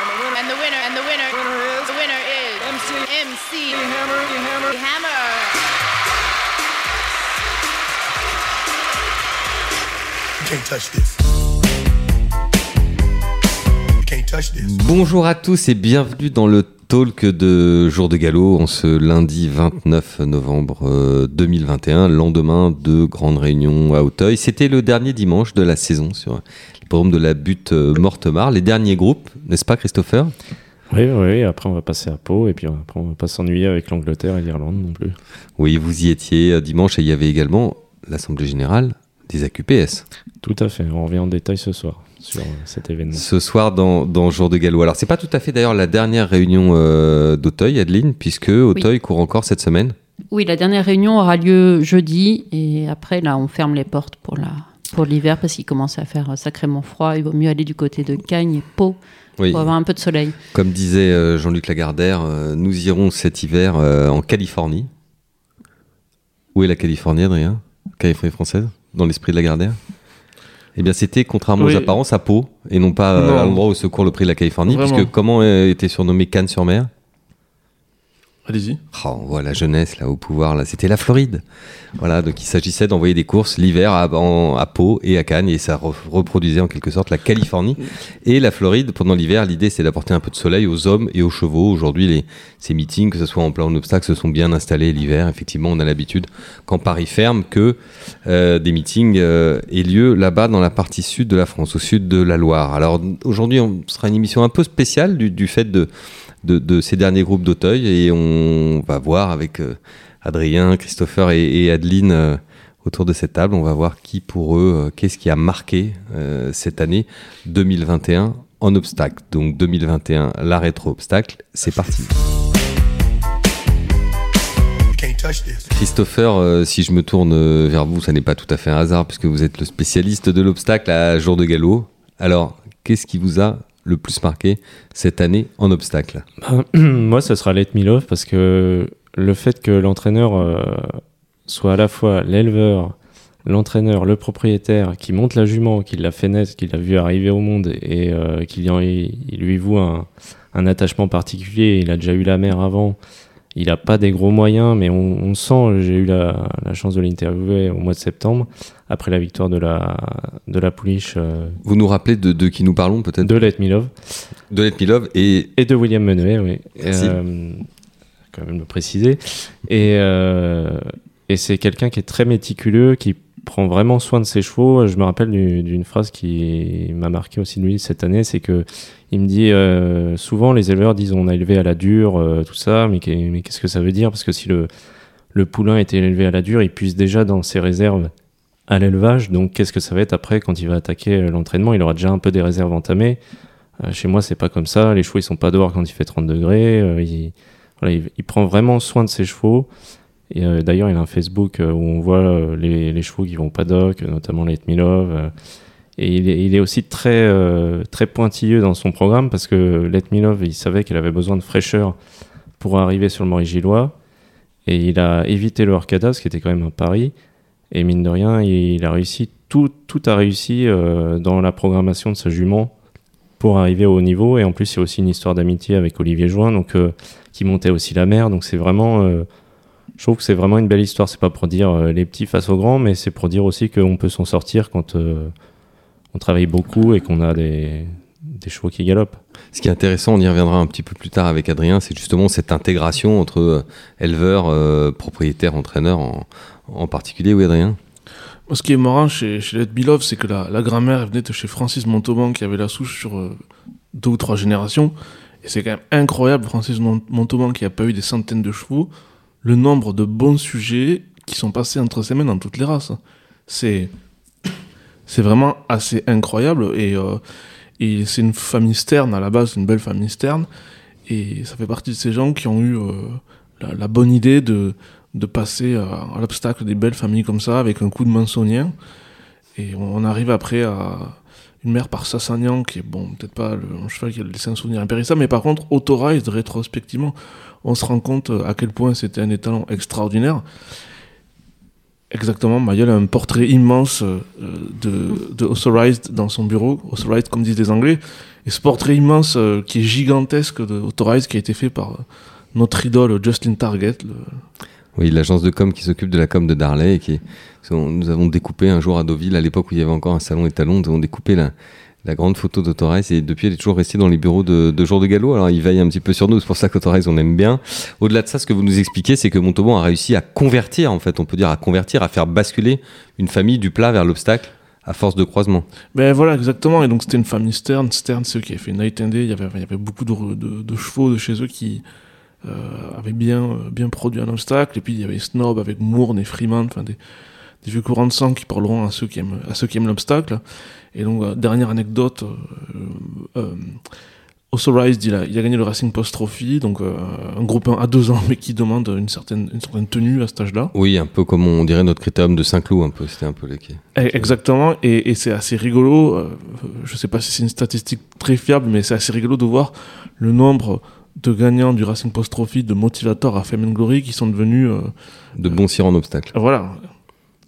And the winner, and the winner, the winner is MC, MC Hammer, Hammer, Hammer. You can't touch this. You can't touch this. Bonjour à tous et bienvenue dans le talk de Jour de Galop en ce lundi 29 novembre euh, 2021, lendemain de grande réunion à Auteuil. C'était le dernier dimanche de la saison sur le programme de la butte euh, Mortemar, les derniers groupes, n'est-ce pas Christopher? Oui, oui, après on va passer à Pau et puis après on va pas s'ennuyer avec l'Angleterre et l'Irlande non plus. Oui, vous y étiez euh, dimanche et il y avait également l'Assemblée Générale des AQPS. Tout à fait, on revient en détail ce soir sur euh, cet événement. Ce soir dans, dans Jour de Galop. Alors c'est pas tout à fait d'ailleurs la dernière réunion euh, d'Auteuil, Adeline, puisque Auteuil court encore cette semaine. Oui, la dernière réunion aura lieu jeudi et après là on ferme les portes pour la pour l'hiver parce qu'il commence à faire sacrément froid. Il vaut mieux aller du côté de Cagnes et Pau Oui. pour avoir un peu de soleil. Comme disait euh, Jean-Luc Lagardère, nous irons cet hiver en Californie. Où est la Californie, Adrien? Californie française? Dans l'esprit de Lagardère? Eh bien, c'était, contrairement Oui. aux apparences, à Pau, et non pas euh, Non. à l'endroit où se court le prix de la Californie, Vraiment. puisque comment euh, était surnommé Cannes-sur-Mer? Allez-y. Oh, on voit la jeunesse là au pouvoir là, c'était la Floride. Voilà, donc il s'agissait d'envoyer des courses l'hiver à, Pau et à Cannes et ça re- reproduisait en quelque sorte la Californie et la Floride pendant l'hiver. L'idée c'est d'apporter un peu de soleil aux hommes et aux chevaux. Aujourd'hui, ces meetings, que ce soit en plein ou en obstacle, se sont bien installés l'hiver. Effectivement, on a l'habitude quand Paris ferme que euh, des meetings euh, aient lieu là-bas dans la partie sud de la France, au sud de la Loire. Alors aujourd'hui, on sera une émission un peu spéciale du fait de de, ces derniers groupes d'Auteuil et on va voir avec euh, Adrien, Christopher et, Adeline euh, autour de cette table, on va voir qui pour eux, euh, qu'est-ce qui a marqué cette année 2021 en obstacle. Donc 2021, la rétro-obstacle, c'est parti. Christopher, si je me tourne vers vous, ça n'est pas tout à fait un hasard puisque vous êtes le spécialiste de l'obstacle à jour de galop. Alors, qu'est-ce qui vous a le plus marqué cette année en obstacle Ben, Moi, ça sera Let Me Love parce que le fait que l'entraîneur euh, soit à la fois l'éleveur, l'entraîneur, le propriétaire, qui monte la jument, qui l'a fait naître, qui l'a vu arriver au monde et euh, qui lui, voue un attachement particulier, il a déjà eu la mère avant, il n'a pas des gros moyens, mais on, on sent, j'ai eu la, la chance de l'interviewer au mois de septembre, après la victoire de la, de la pouliche euh, Vous nous rappelez de, de qui nous parlons peut-être? de Let Me Love. De Let Me Love et Et de William Menuet, oui. Merci. Euh, quand même le préciser. Et, euh, et c'est quelqu'un qui est très méticuleux, qui prend vraiment soin de ses chevaux. Je me rappelle du- d'une phrase qui m'a marqué aussi de lui cette année, c'est que il me dit euh, souvent les éleveurs disent on a élevé à la dure, euh, tout ça, mais, qu'est- mais qu'est-ce que ça veut dire? Parce que si le, poulain était élevé à la dure, il puise déjà dans ses réserves à l'élevage. Donc qu'est-ce que ça va être après quand il va attaquer euh, l'entraînement? Il aura déjà un peu des réserves entamées. Chez moi, c'est pas comme ça. Les chevaux, ils sont pas dehors quand il fait 30 degrés. Il prend vraiment soin de ses chevaux. Euh, d'ailleurs, il a un Facebook euh, où on voit euh, les, les chevaux qui vont au paddock, notamment Let Me Love. et il est, aussi très, très pointilleux dans son programme parce que Let Me Love, il savait qu'elle avait besoin de fraîcheur pour arriver sur le Maurice Gillois. Et il a évité le Arcada, ce qui était quand même un pari. Et mine de rien, il a réussi, tout, tout a réussi dans la programmation de sa jument pour arriver au haut niveau. Et en plus, il y a aussi une histoire d'amitié avec Olivier Join, donc, qui montait aussi la mer. Donc c'est vraiment, je trouve que c'est vraiment une belle histoire. C'est pas pour dire euh, les petits face aux grands, mais c'est pour dire aussi qu'on peut s'en sortir quand euh, on travaille beaucoup et qu'on a des, des chevaux qui galopent. Ce qui est intéressant, on y reviendra un petit peu plus tard avec Adrien, c'est justement cette intégration entre euh, éleveurs, euh, propriétaires, entraîneurs en, en particulier. Oui, Adrien? Moi, ce qui est marrant chez, chez Let Me Love, c'est que la, la grand-mère venait de chez Francis Montauban qui avait la souche sur euh, deux ou trois générations. Et c'est quand même incroyable, Francis Mon- Montauban qui a pas eu des centaines de chevaux, le nombre de bons sujets qui sont passés entre ses mains dans toutes les races. C'est c'est vraiment assez incroyable et, euh, et c'est une famille sterne à la base, une belle famille sterne et ça fait partie de ces gens qui ont eu euh, la, bonne idée de, de passer à, l'obstacle des belles familles comme ça avec un coup de mansonien et on arrive après à une mère par Sassagnan qui est bon peut-être pas le cheval qui a laissé un souvenir impérissable mais par contre Autorized rétrospectivement on se rend compte à quel point c'était un étalon extraordinaire Exactement, Mayol a un portrait immense euh, de, de Authorized dans son bureau, Authorized comme disent les Anglais, et ce portrait immense euh, qui est gigantesque de Authorized qui a été fait par euh, notre idole Justin Target. Oui, l'agence de com qui s'occupe de la com de Darley qui nous avons découpé un jour à Deauville, à l'époque où il y avait encore un salon étalon, nous avons découpé la, grande photo d'Autorize et depuis elle est toujours restée dans les bureaux de, de jour de galop. Alors il veille un petit peu sur nous, c'est pour ça qu'Autorize on aime bien. Au-delà de ça, ce que vous nous expliquez, c'est que Montauban a réussi à convertir, en fait, on peut dire à convertir, à faire basculer une famille du plat vers l'obstacle à force de croisement. Ben voilà, exactement. Et donc c'était une famille Stern. Stern, c'est eux qui avaient fait Night and Day. Il y avait, beaucoup de chevaux de chez eux qui euh, avaient bien, euh, bien produit un obstacle. Et puis il y avait Snob avec Mourne et Freeman, enfin des, des vieux courants de sang qui parleront à ceux qui aiment, à ceux qui aiment l'obstacle. Et donc, euh, dernière anecdote, euh, euh, Authorized, il a, il a gagné le Racing Post Trophy, donc euh, un groupe 1 à deux ans, mais qui demande une certaine, une certaine tenue à cet âge-là. Oui, un peu comme on dirait notre critérium de Saint-Cloud, un peu. C'était un peu quais. Eh, Exactement, et, et c'est assez rigolo. je sais pas si c'est une statistique très fiable, mais c'est assez rigolo de voir le nombre de gagnants du Racing Post Trophy de motivateurs à Fame and Glory qui sont devenus. euh, De bons sires en obstacle. voilà.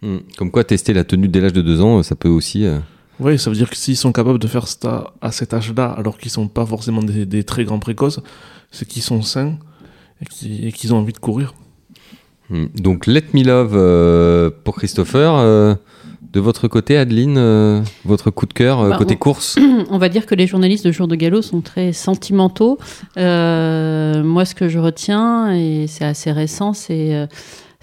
Hmm. Comme quoi, tester la tenue dès l'âge de deux ans, ça peut aussi. euh, Oui, ça veut dire que s'ils sont capables de faire ça à cet âge-là, alors qu'ils sont pas forcément des, des très grands précoces, c'est qu'ils sont sains et qu'ils ont envie de courir. Hmm. Donc, Let Me Love euh, pour Christopher. euh, de votre côté, Adeline, euh, votre coup de cœur, euh, Bah, côté on- course On va dire que les journalistes de Jour de Galop sont très sentimentaux. Euh, moi, ce que je retiens, et c'est assez récent, c'est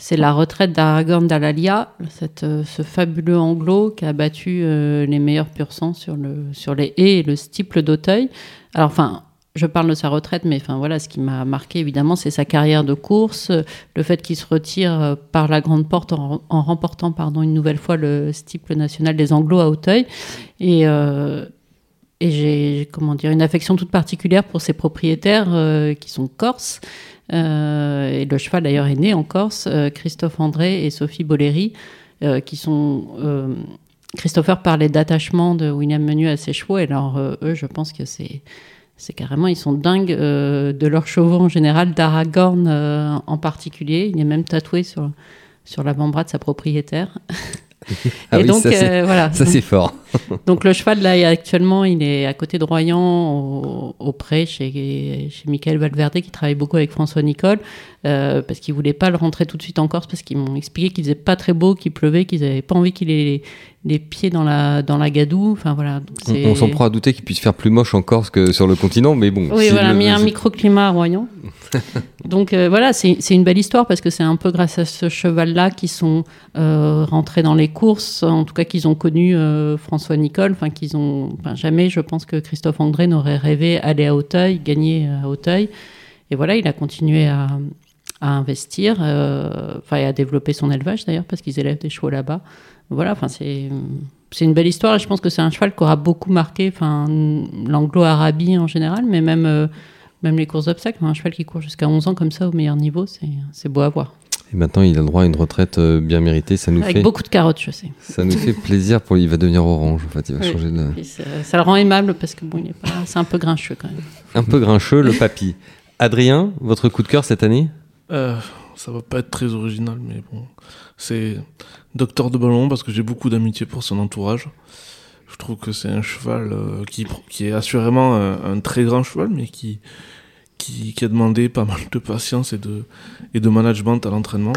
c'est la retraite d'Aragorn Dalalia, cette, ce fabuleux anglo qui a battu les meilleurs pur sang sur, le, sur les haies et le stiple d'Auteuil. Alors, enfin, je parle de sa retraite, mais enfin voilà, ce qui m'a marqué évidemment, c'est sa carrière de course, euh, le fait qu'il se retire euh, par la grande porte en, remportant pardon une nouvelle fois le stiple national des Anglos à Auteuil. Et, euh, et j'ai comment dire une affection toute particulière pour ses propriétaires qui sont corses. Et le cheval d'ailleurs est né en Corse, Christophe André et Sophie euh, qui sont Christopher parlait d'attachement de William Menu à ses chevaux, alors eux, je pense que c'est c'est carrément, ils sont dingues euh, de leurs chevaux en général, d'Aragorn euh, en particulier. Il est même tatoué sur, sur l'avant-bras de sa propriétaire. Ah et oui, donc, ça, c'est- euh, voilà. Ça, c'est fort. donc le cheval, là, actuellement, il est à côté de Royan, au, au pré, chez, chez Michael Valverde, qui travaille beaucoup avec François Nicole, euh, parce qu'il voulait pas le rentrer tout de suite en Corse, parce qu'ils m'ont expliqué qu'il faisait pas très beau, qu'il pleuvait, qu'ils avaient pas envie qu'il ait les, les pieds dans la, dans la gadoue. Enfin, voilà. On, s'en prend à douter qu'il puisse faire plus moche en Corse que sur le continent, mais bon. Oui, voilà, le- mis un microclimat à Royan. Donc euh, voilà, c'est c'est une belle histoire parce que c'est un peu grâce à ce cheval-là qu'ils sont euh, rentrés dans les courses, en tout cas qu'ils ont connu euh, François Nicole, enfin qu'ils ont, enfin, jamais, je pense que Christophe André n'aurait rêvé aller à Auteuil, gagner à Auteuil. Et voilà, il a continué à, à investir, euh, enfin et à développer son élevage d'ailleurs parce qu'ils élèvent des chevaux là-bas. Voilà, enfin c'est c'est une belle histoire et je pense que c'est un cheval qui aura beaucoup marqué, enfin l'anglo-arabie en général, mais même euh, même les courses d'obstacles. Un cheval qui court jusqu'à 11 ans comme ça au meilleur niveau, c'est c'est beau à voir. Et maintenant, il a le droit à une retraite euh, bien méritée. Ça nous Avec fait, beaucoup de carottes, je sais. ça nous fait plaisir pour lui. Il va devenir orange. En fait, il va Oui. changer de. Ça, ça le rend aimable parce que bon, il est pas, c'est un peu grincheux quand même. Un peu grincheux, le papy. Adrien, votre coup de cœur cette année? Euh, ça va pas être très original, mais bon. C'est Docteur de Ballon parce que j'ai beaucoup d'amitié pour son entourage. Je trouve que c'est un cheval euh, qui, qui est assurément un, un très grand cheval, mais qui, qui, qui a demandé pas mal de patience et de, et de management à l'entraînement.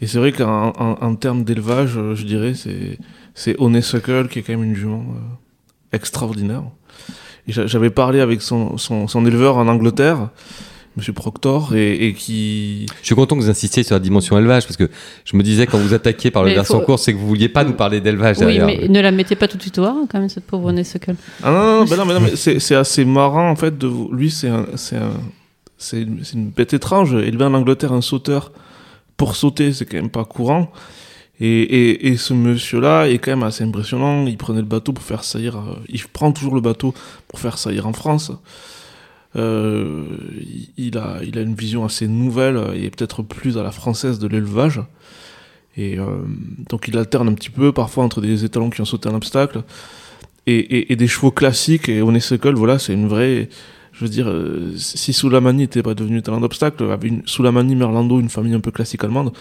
Et c'est vrai qu'en en, en termes d'élevage, euh, je dirais, c'est, c'est Honeysuckle qui est quand même une jument euh, extraordinaire. J'avais parlé avec son, son, son éleveur en Angleterre, Monsieur Proctor, et, et qui, Je suis content que vous insistiez sur la dimension élevage parce que je me disais quand vous attaquiez par le Mais versant faut- course, c'est que vous vouliez pas nous parler d'élevage Oui, derrière. mais ne la mettez pas tout de suite au haut, quand même, cette pauvre Honeysuckle. Ah non, non, non, ben non, mais non, mais c'est, c'est assez marrant en fait. De, vous- lui, c'est un, c'est un, c'est une, c'est une bête étrange. Élever en Angleterre un sauteur pour sauter, c'est quand même pas courant. Et, et, et ce monsieur-là est quand même assez impressionnant. Il prenait le bateau pour faire saillir. euh, il prend toujours le bateau pour faire saillir en France. Euh, il- a, il a une vision assez nouvelle et peut-être plus à la française de l'élevage. Et euh, donc il alterne un petit peu parfois entre des étalons qui ont sauté un obstacle et, des chevaux classiques. Et Honeysuckle, voilà, c'est une vraie. Je veux dire, euh, si Soulamani n'était pas devenu talent d'obstacle, Soulamani Merlando, une famille un peu classique allemande,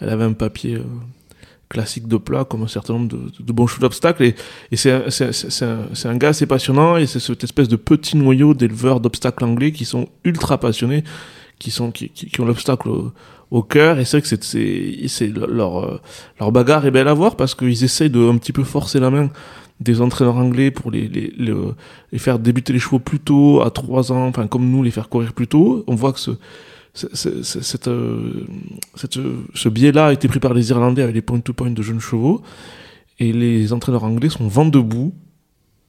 elle avait un papier euh, classiques de plat, comme un certain nombre de, de bons chevaux d'obstacles. Et, et c'est un, un- un gars assez passionnant, et c'est cette espèce de petit noyau d'éleveurs d'obstacles anglais qui sont ultra passionnés, qui, sont, qui, qui, ont l'obstacle au, au cœur. Et c'est vrai que c'est, leur, euh, leur bagarre est belle à voir, parce qu'ils essayent de un petit peu forcer la main des entraîneurs anglais pour les, les, les, les faire débuter les chevaux plus tôt, à 3 ans, enfin comme nous, les faire courir plus tôt. On voit que ce- cette, euh, cette, ce biais-là a été pris par les Irlandais avec les point-to-point de jeunes chevaux. Et les entraîneurs anglais sont vent debout.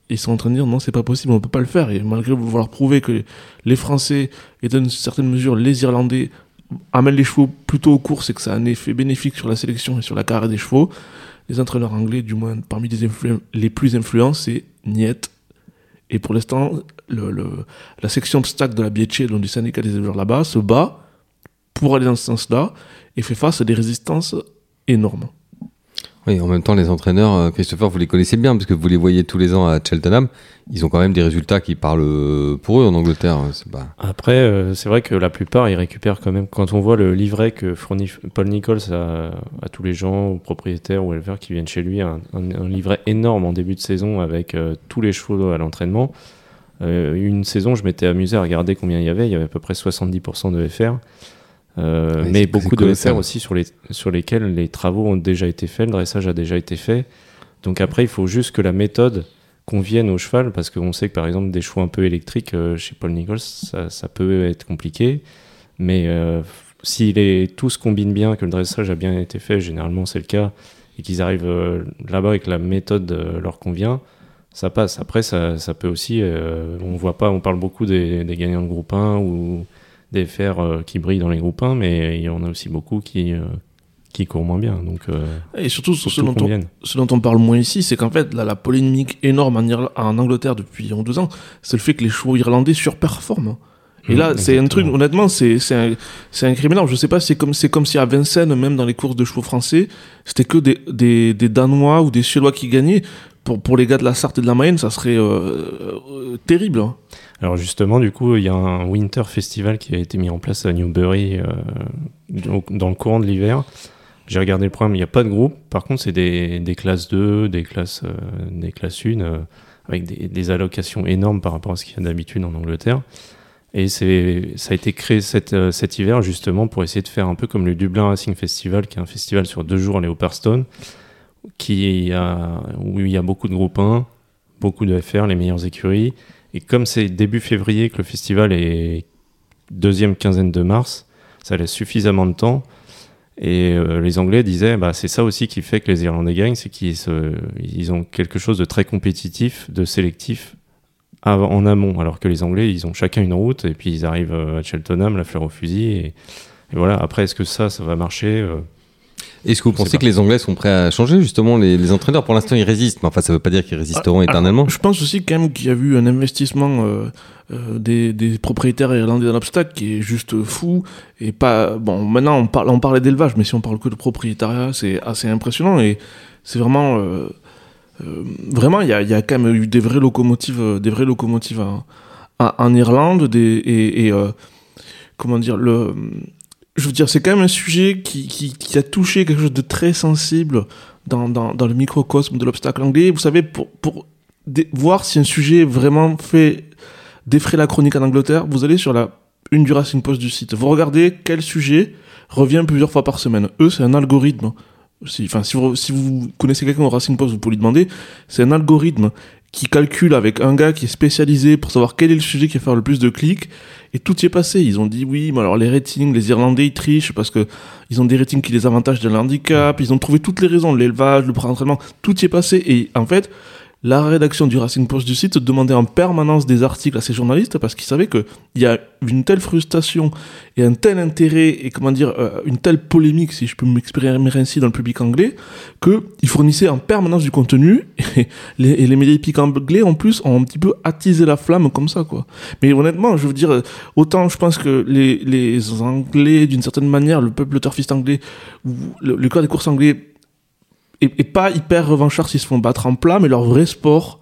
Ils sont en train de dire non, c'est pas possible, on peut pas le faire. Et malgré vouloir prouver que les Français et dans une certaine mesure les Irlandais amènent les chevaux plutôt aux courses et que ça a un effet bénéfique sur la sélection et sur la carrière des chevaux, les entraîneurs anglais, du moins parmi les, plus influents, c'est Niet. Et pour l'instant, la section obstacle de la Bietche, donc du syndicat des éleveurs là-bas, se bat pour aller dans ce sens-là et fait face à des résistances énormes. Oui, en même temps, les entraîneurs, euh, Christopher, vous les connaissez bien, parce que vous les voyez tous les ans à Cheltenham. Ils ont quand même des résultats qui parlent euh, pour eux en Angleterre. Pas... Après, euh, c'est vrai que la plupart, ils récupèrent quand même. Quand on voit le livret que fournit Paul Nichols à, tous les gens, aux propriétaires ou éleveurs qui viennent chez lui, un, livret énorme en début de saison avec tous les chevaux à l'entraînement. Une saison, je m'étais amusé à regarder combien il y avait. Il y avait à peu près 70% de FR. Euh, mais beaucoup de. FR aussi sur, les, sur lesquels les travaux ont déjà été faits, le dressage a déjà été fait. Donc après, il faut juste que la méthode convienne au cheval, parce qu'on sait que par exemple des chevaux un peu électriques euh, chez Paul Nichols, ça, ça peut être compliqué. Mais euh, si les, tout se combine bien, que le dressage a bien été fait, généralement c'est le cas, et qu'ils arrivent euh, là-bas et que la méthode euh, leur convient, ça passe. Après, ça, ça peut aussi, euh, on voit pas, on parle beaucoup des, des gagnants de groupe 1 ou des FR euh, qui brillent dans les groupes 1, mais il y en a aussi beaucoup qui, euh, qui courent moins bien. Donc, euh, Et surtout, ce dont, on, convienne. ce dont on parle moins ici, c'est qu'en fait, là, la polémique énorme en, Irla- en Angleterre depuis 12 ans, c'est le fait que les chevaux irlandais surperforment. Et Mmh, là, c'est un truc, honnêtement, c'est un- c'est incriminant. Je sais pas, c'est comme, c'est comme si à Vincennes, même dans les courses de chevaux français, c'était que des, des, des Danois ou des Suédois qui gagnaient. Pour, pour les gars de la Sarthe et de la Mayenne, ça serait euh, euh, terrible. Alors justement, du coup, il y a un Winter Festival qui a été mis en place à Newbury euh, dans le courant de l'hiver. J'ai regardé le programme, il n'y a pas de groupe. Par contre, c'est des, classes 2, des classes, euh, des classes 1, euh, avec des, allocations énormes par rapport à ce qu'il y a d'habitude en Angleterre. Et ça a été créé cet, euh, cet hiver justement pour essayer de faire un peu comme le Dublin Racing Festival, qui est un festival sur deux jours à Leopardstone, qui a, où il y a beaucoup de groupes 1, beaucoup de FR, les meilleures écuries. Et comme c'est début février que le festival est deuxième quinzaine de mars, ça laisse suffisamment de temps. Et euh, les Anglais disaient, bah, c'est ça aussi qui fait que les Irlandais gagnent, c'est qu'ils ont quelque chose de très compétitif, de sélectif en amont, alors que les Anglais, ils ont chacun une route, et puis ils arrivent euh, à Cheltenham, la fleur au fusil, et, et voilà. Après, est-ce que ça, ça va marcher euh, Est-ce que vous pensez que les Anglais sont prêts à changer justement les, les entraîneurs? Pour l'instant, ils résistent, mais enfin, ça veut pas dire qu'ils résisteront Ah, éternellement. alors, je pense aussi quand même qu'il y a eu un investissement euh, euh, des, des propriétaires irlandais dans l'obstacle qui est juste fou. Et pas. Bon, maintenant on, parle, on parlait d'élevage, mais si on parle que de propriétariat, c'est assez impressionnant. Et c'est vraiment. euh, vraiment, il y a, il y a quand même eu des vraies locomotives, des vraies locomotives en, Irlande. Des, et. et, comment dire le je veux dire, c'est quand même un sujet qui, qui, a touché quelque chose de très sensible dans, dans, le microcosme de l'obstacle anglais. Vous savez, pour, pour voir si un sujet vraiment fait défrayer la chronique en Angleterre, vous allez sur la une du Racing Post du site. Vous regardez quel sujet revient plusieurs fois par semaine. Eux, c'est un algorithme. Enfin, si vous, si vous connaissez quelqu'un au Racing Post, vous pouvez lui demander. C'est un algorithme qui calcule avec un gars qui est spécialisé pour savoir quel est le sujet qui va faire le plus de clics. Et tout y est passé. Ils ont dit oui, mais alors les ratings, les Irlandais, ils trichent parce que ils ont des ratings qui les avantagent de l'handicap. Ils ont trouvé toutes les raisons, l'élevage, le pré-entraînement, tout y est passé. Et en fait, la rédaction du Racing Post du site demandait en permanence des articles à ces journalistes parce qu'ils savaient qu'il y a une telle frustration et un tel intérêt et comment dire euh, une telle polémique si je peux m'exprimer ainsi dans le public anglais que ils fournissaient en permanence du contenu et les, médias épiques anglais en plus ont un petit peu attisé la flamme comme ça quoi. Mais honnêtement je veux dire autant je pense que les, anglais d'une certaine manière le peuple turfiste anglais le, le des courses anglais est pas hyper revanchard s'ils se font battre en plat mais leur vrai sport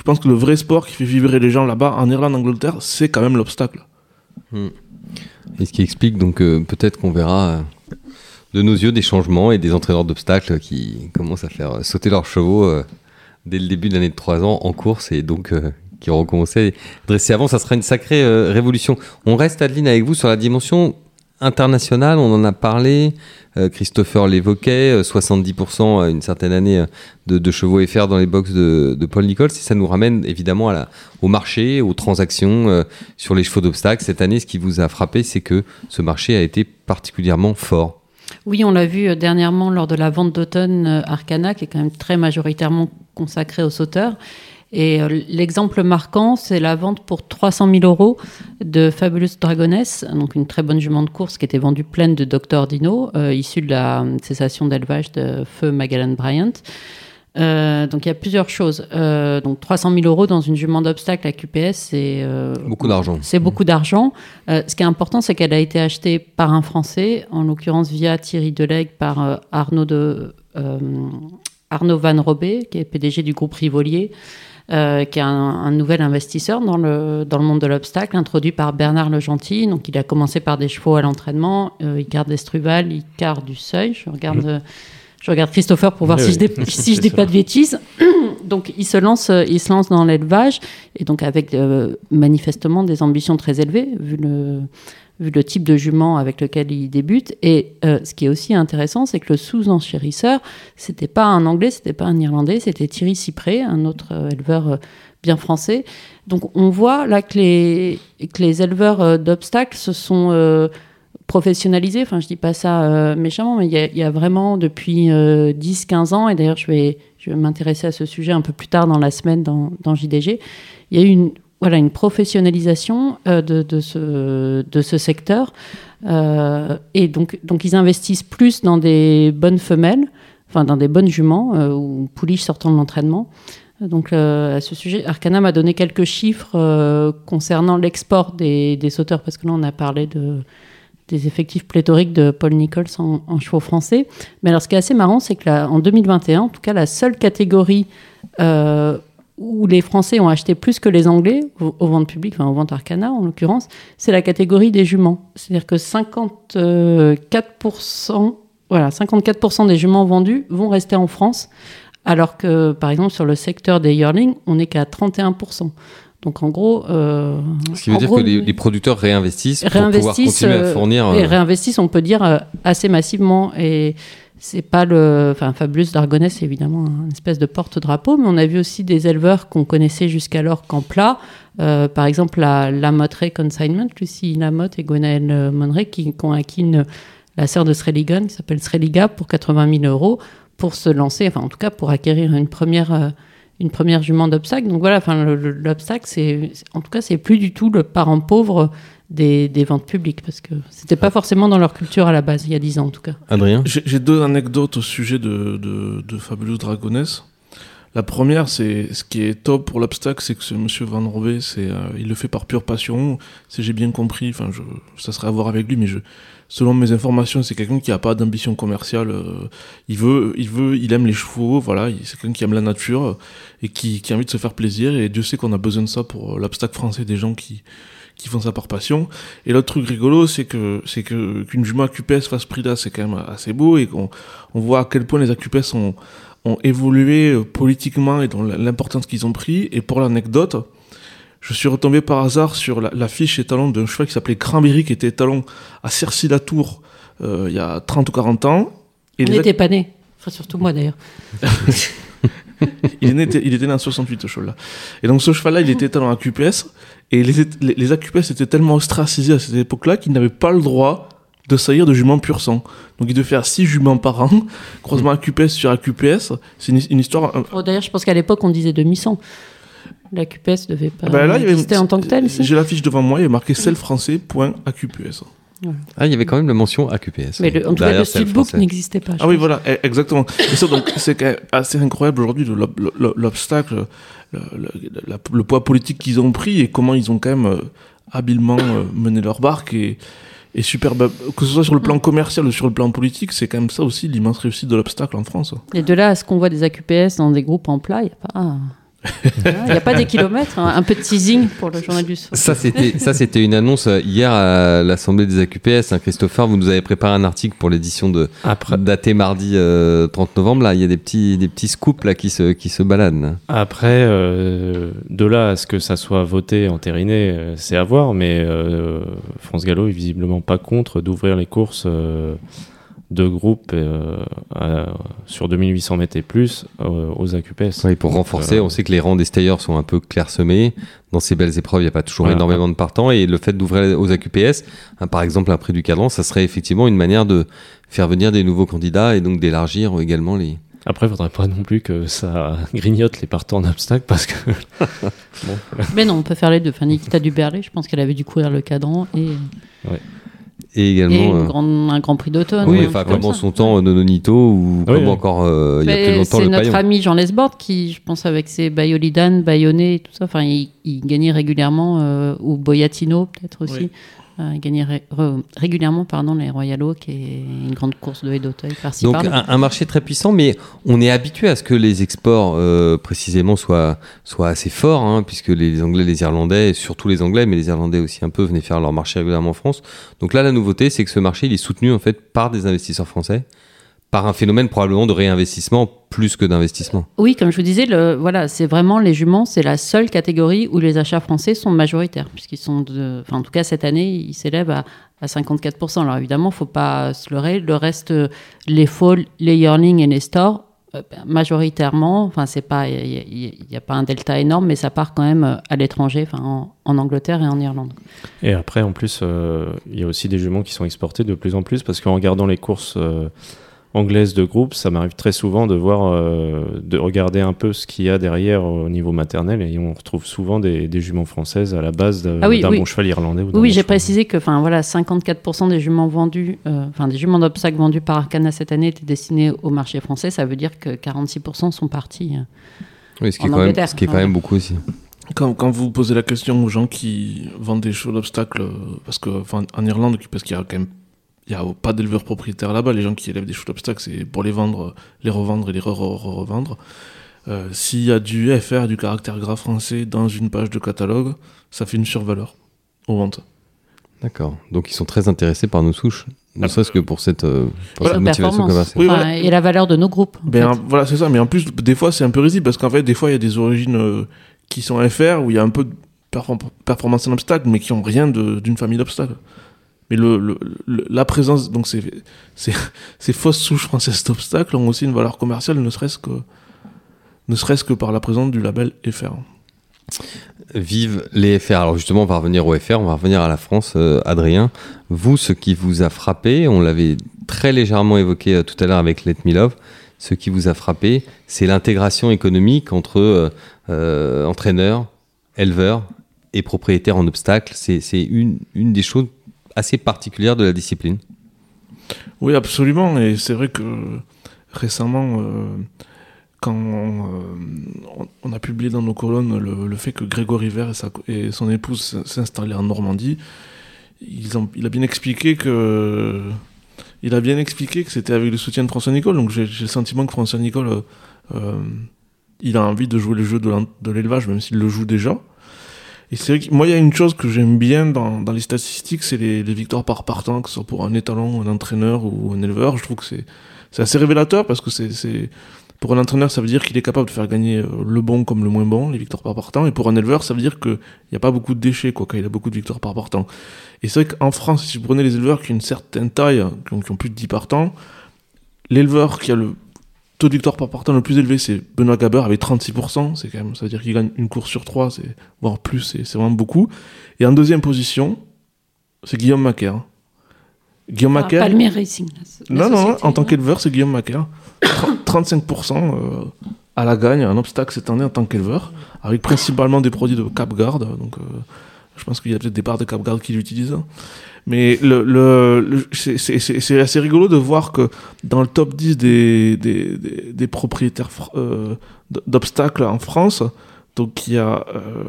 je pense que le vrai sport qui fait vibrer les gens là-bas en Irlande, en Angleterre, c'est quand même l'obstacle. Et ce qui explique donc euh, peut-être qu'on verra euh, de nos yeux des changements et des entraîneurs d'obstacles qui commencent à faire sauter leurs chevaux euh, dès le début de l'année de 3 ans en course et donc qui auront commencé à dresser avant. Ça sera une sacrée révolution. On reste, Adeline, avec vous sur la dimension internationale. On en a parlé. Euh, Christopher l'évoquait. euh, 70% à une certaine année euh, de, chevaux FR dans les box de, Paul Nichols. Et ça nous ramène évidemment au marché, aux transactions euh, sur les chevaux d'obstacles. Cette année, ce qui vous a frappé, c'est que ce marché a été particulièrement fort. Oui, on l'a vu euh, dernièrement lors de la vente d'automne euh, Arcana, qui est quand même très majoritairement consacrée aux sauteurs. Et euh, l'exemple marquant, c'est la vente pour 300 000 euros de Fabulous Dragoness, donc une très bonne jument de course qui était vendue pleine de Dr Dino, euh, issue de la cessation d'élevage de feu Magellan Bryant. Euh, donc il y a plusieurs choses. Euh, donc 300 000 euros dans une jument d'obstacle à QPS, c'est euh, Beaucoup d'argent. c'est beaucoup d'argent. Euh, ce qui est important, c'est qu'elle a été achetée par un Français, en l'occurrence via Thierry Delegue par Arnaud, de, Arnaud Van Robé, qui est PDG du groupe Rivolier, euh, qui est un, un nouvel investisseur dans le, dans le monde de l'obstacle, introduit par Bernard Legentil. Donc il a commencé par des chevaux à l'entraînement, euh, il garde d'Estruval, il garde du seuil. Je regarde, euh, je regarde Christopher pour voir Oui, si, oui. je dis, si je dis pas de bêtises. donc il se lance, euh, il se lance dans l'élevage et donc avec manifestement des ambitions très élevées vu le vu le type de jument avec lequel il débute. Et euh, ce qui est aussi intéressant, c'est que le sous-enchérisseur, c'était pas un Anglais, c'était pas un Irlandais, c'était Thierry Cyprès, un autre euh, éleveur euh, bien français. Donc on voit là que les, que les éleveurs d'obstacles se sont professionnalisés. Enfin, je dis pas ça méchamment, mais il y, a- vraiment depuis euh, 10-15 ans, et d'ailleurs je vais, je vais m'intéresser à ce sujet un peu plus tard dans la semaine dans, dans JDG, il y a eu une, voilà, une professionnalisation euh, de, ce, secteur. Euh, et donc, ils investissent plus dans des bonnes femelles, enfin, dans des bonnes juments euh, ou pouliches sortant de l'entraînement. Donc, à ce sujet, Arcana m'a donné quelques chiffres concernant l'export des, sauteurs, parce que là, on a parlé de, des effectifs pléthoriques de Paul Nichols en, chevaux français. Mais alors, ce qui est assez marrant, c'est que là, en 2021, en tout cas, la seule catégorie où les Français ont acheté plus que les Anglais, aux, aux ventes publiques, enfin aux ventes Arcana en l'occurrence, c'est la catégorie des juments. C'est-à-dire que 54%, voilà, 54% des juments vendus vont rester en France, alors que, par exemple, sur le secteur des yearlings, on n'est qu'à 31%. Donc, en gros... euh, Ce qui veut dire gros, que les, les producteurs réinvestissent, pour pouvoir continuer à euh, fournir. et euh, réinvestissent, on peut dire, euh, assez massivement. Et c'est pas le. Enfin, Fabulous d'Argonès, c'est évidemment une espèce de porte-drapeau, mais on a vu aussi des éleveurs qu'on connaissait jusqu'alors qu'en plat. Euh, par exemple, la Lamotte Ray Consignment, Lucie Lamotte et Gwenaëlle Monneray, qui, ont acquis une- la sœur de Sreligan, qui s'appelle Sreliga, pour 80 000 euros, pour se lancer, enfin, en tout cas, pour acquérir une première. euh, une première jument d'obstacle. Donc voilà, enfin, le- le- l'obstacle, c'est- en tout cas, c'est plus du tout le parent pauvre des, des ventes publiques, parce que c'était pas forcément dans leur culture à la base, il y a 10 ans en tout cas. Adrien J'ai j'ai deux anecdotes au sujet de, de, de Fabulous Dragoness. La première, c'est ce qui est top pour l'obstacle, c'est que ce monsieur Van Robé, c'est, euh, il le fait par pure passion. Si j'ai bien compris, enfin, je, ça serait à voir avec lui, mais je, selon mes informations, c'est quelqu'un qui a pas d'ambition commerciale. euh, il veut, il veut, il aime les chevaux, voilà. il- C'est quelqu'un qui aime la nature et qui, qui a envie de se faire plaisir. Et Dieu sait qu'on a besoin de ça pour l'obstacle français, des gens qui, qui font ça par passion. Et l'autre truc rigolo, c'est que c'est que qu'une jument AQPS fasse prix-là, c'est quand même assez beau et qu'on on voit à quel point les AQPS ont, ont évolué euh, politiquement et dans l'importance qu'ils ont pris. Et pour l'anecdote, je suis retombé par hasard sur la, la fiche étalon d'un cheval qui s'appelait Cranberry, qui était étalon à Cercy-la-Tour euh, il y a 30 ou 40 ans. Et les n'était pas nés, enfin surtout moi d'ailleurs. il, est né, il était né en 68, ce cheval-là. Et donc, ce cheval-là, il était étalon à QPS. Et les, les, les AQPS étaient tellement ostracisés à cette époque-là qu'ils n'avaient pas le droit de saillir de juments pur sang. Donc, il devait faire 6 juments par an. Croisement AQPS sur AQPS. C'est une, une histoire. un- Oh, d'ailleurs, je pense qu'à l'époque, on disait demi-sang. La QPS devait pas Ah bah là, il y avait- exister en tant que telle. si. J'ai la fiche devant moi, il y a marqué celle français, point AQPS. Ah, il y avait quand même la mention AQPS. Mais le- en tout cas, Derrière le steelbook n'existait pas. Ah oui, voilà, e- exactement. Et ça, donc, c'est assez incroyable aujourd'hui, le- le- le- l'obstacle, le, le- la- le poids politique qu'ils ont pris et comment ils ont quand même euh, habilement euh, mené leur barque et, et super, que ce soit sur le plan commercial ou sur le plan politique, c'est quand même ça aussi l'immense réussite de l'obstacle en France. Et de là à ce qu'on voit des AQPS dans des groupes en plat, il n'y a pas. Il n'y a pas des kilomètres, hein. un peu de teasing pour le journal du soir. Ça, c'était, ça, c'était une annonce euh, hier à l'Assemblée des AQPS. Hein, Christopher, vous nous avez préparé un article pour l'édition de Après, daté mardi euh, 30 novembre. Là, il y a des petits, des petits scoops là qui se, qui se baladent. après euh, de là à ce que ça soit voté, entériné, euh, c'est à voir, mais euh, France Gallo est visiblement pas contre d'ouvrir les courses euh, de groupe euh, à- sur 2800 mètres et plus euh, aux AQPS. Oui, pour renforcer, euh, on sait que les rangs des stayers sont un peu clairsemés. Dans ces belles épreuves, il n'y a pas toujours Voilà. énormément de partants. Et le fait d'ouvrir aux AQPS, hein, par exemple un prix du cadran, ça serait effectivement une manière de faire venir des nouveaux candidats et donc d'élargir également les. Après, il faudrait pas non plus que ça grignote les partants en obstacle parce que Mais non, on peut faire les deux. Enfin, Nikita Duberlet, je pense qu'elle avait dû courir le cadran et, Et et également. euh, grande- un grand prix d'automne. Oui, enfin, comme en son temps, Nononito ou Oui, comme oui. encore euh, il y a plus longtemps C'est le notre paillon. ami Jean Lesbord qui, je pense, avec ses Bayolidan, Bayonnet et tout ça, enfin, il, il gagnait régulièrement, euh, ou Boyatino peut-être aussi, Oui. Euh, il gagnait ré- re- régulièrement pardon, les Royal Oak et une grande course de haie d'Auteuil par-ci Donc un, un marché très puissant, mais on est habitué à ce que les exports euh, précisément soient, soient assez forts, hein, puisque les Anglais, les Irlandais, et surtout les Anglais, mais les Irlandais aussi un peu, venaient faire leur marché régulièrement en France. Donc là, la nouveauté, c'est que ce marché, il est soutenu en fait par des investisseurs français, par un phénomène probablement de réinvestissement plus que d'investissement. Oui, comme je vous disais, le, voilà, c'est vraiment les juments, c'est la seule catégorie où les achats français sont majoritaires, puisqu'ils sont, de, enfin, en tout cas cette année, ils s'élèvent à, à 54%. Alors évidemment, faut pas se leurrer. Le reste, les fall, les yearling et les stores, euh, ben, majoritairement, enfin c'est pas, il n'y a, pas un delta énorme, mais ça part quand même euh, à l'étranger, enfin en, en Angleterre et en Irlande. Et après, en plus, euh, il y a aussi des juments qui sont exportés de plus en plus parce qu'en regardant les courses euh, anglaises de groupe, ça m'arrive très souvent de voir, euh, de regarder un peu ce qu'il y a derrière au niveau maternel et on retrouve souvent des, des juments françaises à la base de- d'un Ah oui, oui. bon cheval irlandais. Ou Oui, bon j'ai précisé que, enfin voilà, 54% des juments vendus, euh, enfin des juments d'obstacles vendus par Arcana cette année étaient destinés au marché français. Ça veut dire que 46% sont partis. euh, Oui, ce qui est En quand même, Angleterre, ce qui est quand même beaucoup aussi. Quand, quand vous posez la question aux gens qui vendent des chevaux d'obstacles, euh, parce que enfin, en Irlande, parce qu'il y a quand même il y a pas d'éleveurs propriétaires là-bas, les gens qui élèvent des chevaux d'obstacles, c'est pour les vendre, les revendre et les re-revendre. Euh, S'il y a du FR, du caractère gras français dans une page de catalogue, ça fait une survaleur aux ventes. D'accord. Donc ils sont très intéressés par nos souches, ne serait-ce que pour cette, euh, pour Voilà, cette motivation performance. commerciale. Oui, voilà. Et la valeur de nos groupes. en Ben, fait. voilà, c'est ça. Mais en plus, des fois, c'est un peu risible parce qu'en fait, des fois, il y a des origines euh, qui sont FR où il y a un peu de perform- performance en obstacle, mais qui ont rien d'une famille d'obstacles. Mais la présence, donc ces, fausses souches françaises d'obstacles ont aussi une valeur commerciale, ne serait-ce que, par la présence du label FR. Vive les FR. Alors justement, on va revenir au FR, on va revenir à la France. Euh, Adrien, vous, ce qui vous a frappé, on l'avait très légèrement évoqué euh, tout à l'heure avec Let Me Love, ce qui vous a frappé, c'est l'intégration économique entre euh, entraîneurs, éleveurs et propriétaires en obstacle. C'est une des choses assez particulières de la discipline. Oui, absolument. Et c'est vrai que récemment, euh, quand on, euh, on- a publié dans nos colonnes le, fait que Grégory Vert et, son épouse s'installaient en Normandie, ils ont- il a bien expliqué que il a bien expliqué que c'était avec le soutien de François Nicole. Donc j'ai le sentiment que François Nicole, euh, il a envie de jouer le jeu de l'élevage, même s'il le joue déjà. Et c'est vrai que moi, il y a une chose que j'aime bien dans, dans les statistiques, c'est les, victoires par partant, que ce soit pour un étalon, un entraîneur ou un éleveur. Je trouve que c'est assez révélateur parce que c'est pour un entraîneur, ça veut dire qu'il est capable de faire gagner euh, le bon comme le moins bon, les victoires par partant. Et pour un éleveur, ça veut dire qu'il n'y a pas beaucoup de déchets quoi, quand il a beaucoup de victoires par partant. Et c'est vrai qu'en France, si vous prenez les éleveurs qui ont une certaine taille, qui ont, qui ont plus de 10 partants, l'éleveur qui a le taux de victoire par partant le plus élevé, c'est Benoît Gaber avec 36%. C'est quand même, ça veut dire qu'il gagne une course sur trois, c'est voire plus, c'est c'est vraiment beaucoup. Et en deuxième position, c'est Guillaume Macaire. Guillaume Ah, Macaire. Palmier Racing. la- la Non, non, en tant non qu'éleveur, c'est Guillaume Macaire. 35% euh, à la gagne, un obstacle cette année en tant qu'éleveur, avec principalement des produits de Capgard. Donc, euh, je pense qu'il y a peut-être des parts de Capgard qui l'utilisent. Mais c'est- assez rigolo de voir que dans le top 10 des, des, propriétaires euh, d'obstacles en France, donc il y a euh,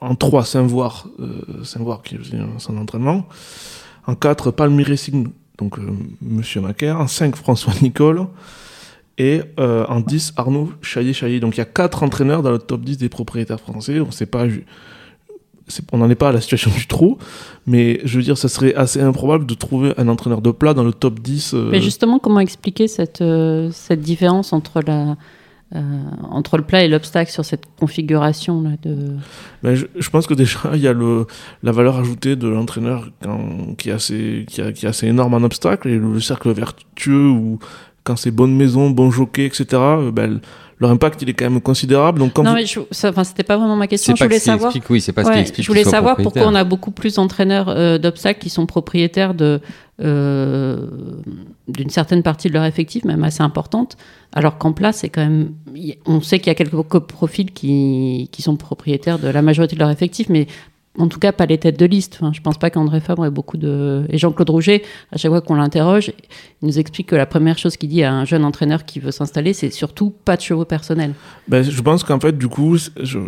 en 3 Saint-Voir, euh, Saint-Voir qui un centre d'entraînement, en 4 Palmier Racing, donc Monsieur Macaire, en 5 François Nicole, Et en 10, Arnaud Chaillet-Chaillet. Donc il y a quatre entraîneurs dans le top 10 des propriétaires français. On sait pas, on n'en est pas à la situation du trou, mais je veux dire, ça serait assez improbable de trouver un entraîneur de plat dans le top 10. euh, Mais justement, comment expliquer cette, euh, cette différence entre, la, euh, entre le plat et l'obstacle sur cette configuration là de... Ben, je, je pense que déjà, il y a le, la valeur ajoutée de l'entraîneur qui, est assez, qui, a- qui est assez énorme en obstacle, et le, cercle vertueux, ou quand c'est bonne maison, bon jockey, etc., ben, leur impact, il est quand même considérable. Donc, quand Non, vous- mais je, ça, enfin, c'était pas vraiment ma question. Je voulais savoir. explique, oui, c'est pas ce qui explique. je voulais savoir pourquoi on a beaucoup plus d'entraîneurs euh, d'obstacles qui sont propriétaires de euh, d'une certaine partie de leur effectif, même assez importante, alors qu'en place, c'est quand même. On sait qu'il y a quelques profils qui, qui sont propriétaires de la majorité de leur effectif, mais en tout cas pas les têtes de liste. Enfin, je pense pas qu'André Fabre ait beaucoup de. Et Jean-Claude Rouget, à chaque fois qu'on l'interroge, il nous explique que la première chose qu'il dit à un jeune entraîneur qui veut s'installer, c'est surtout pas de chevaux personnels. Ben, je pense qu'en fait, du coup, je,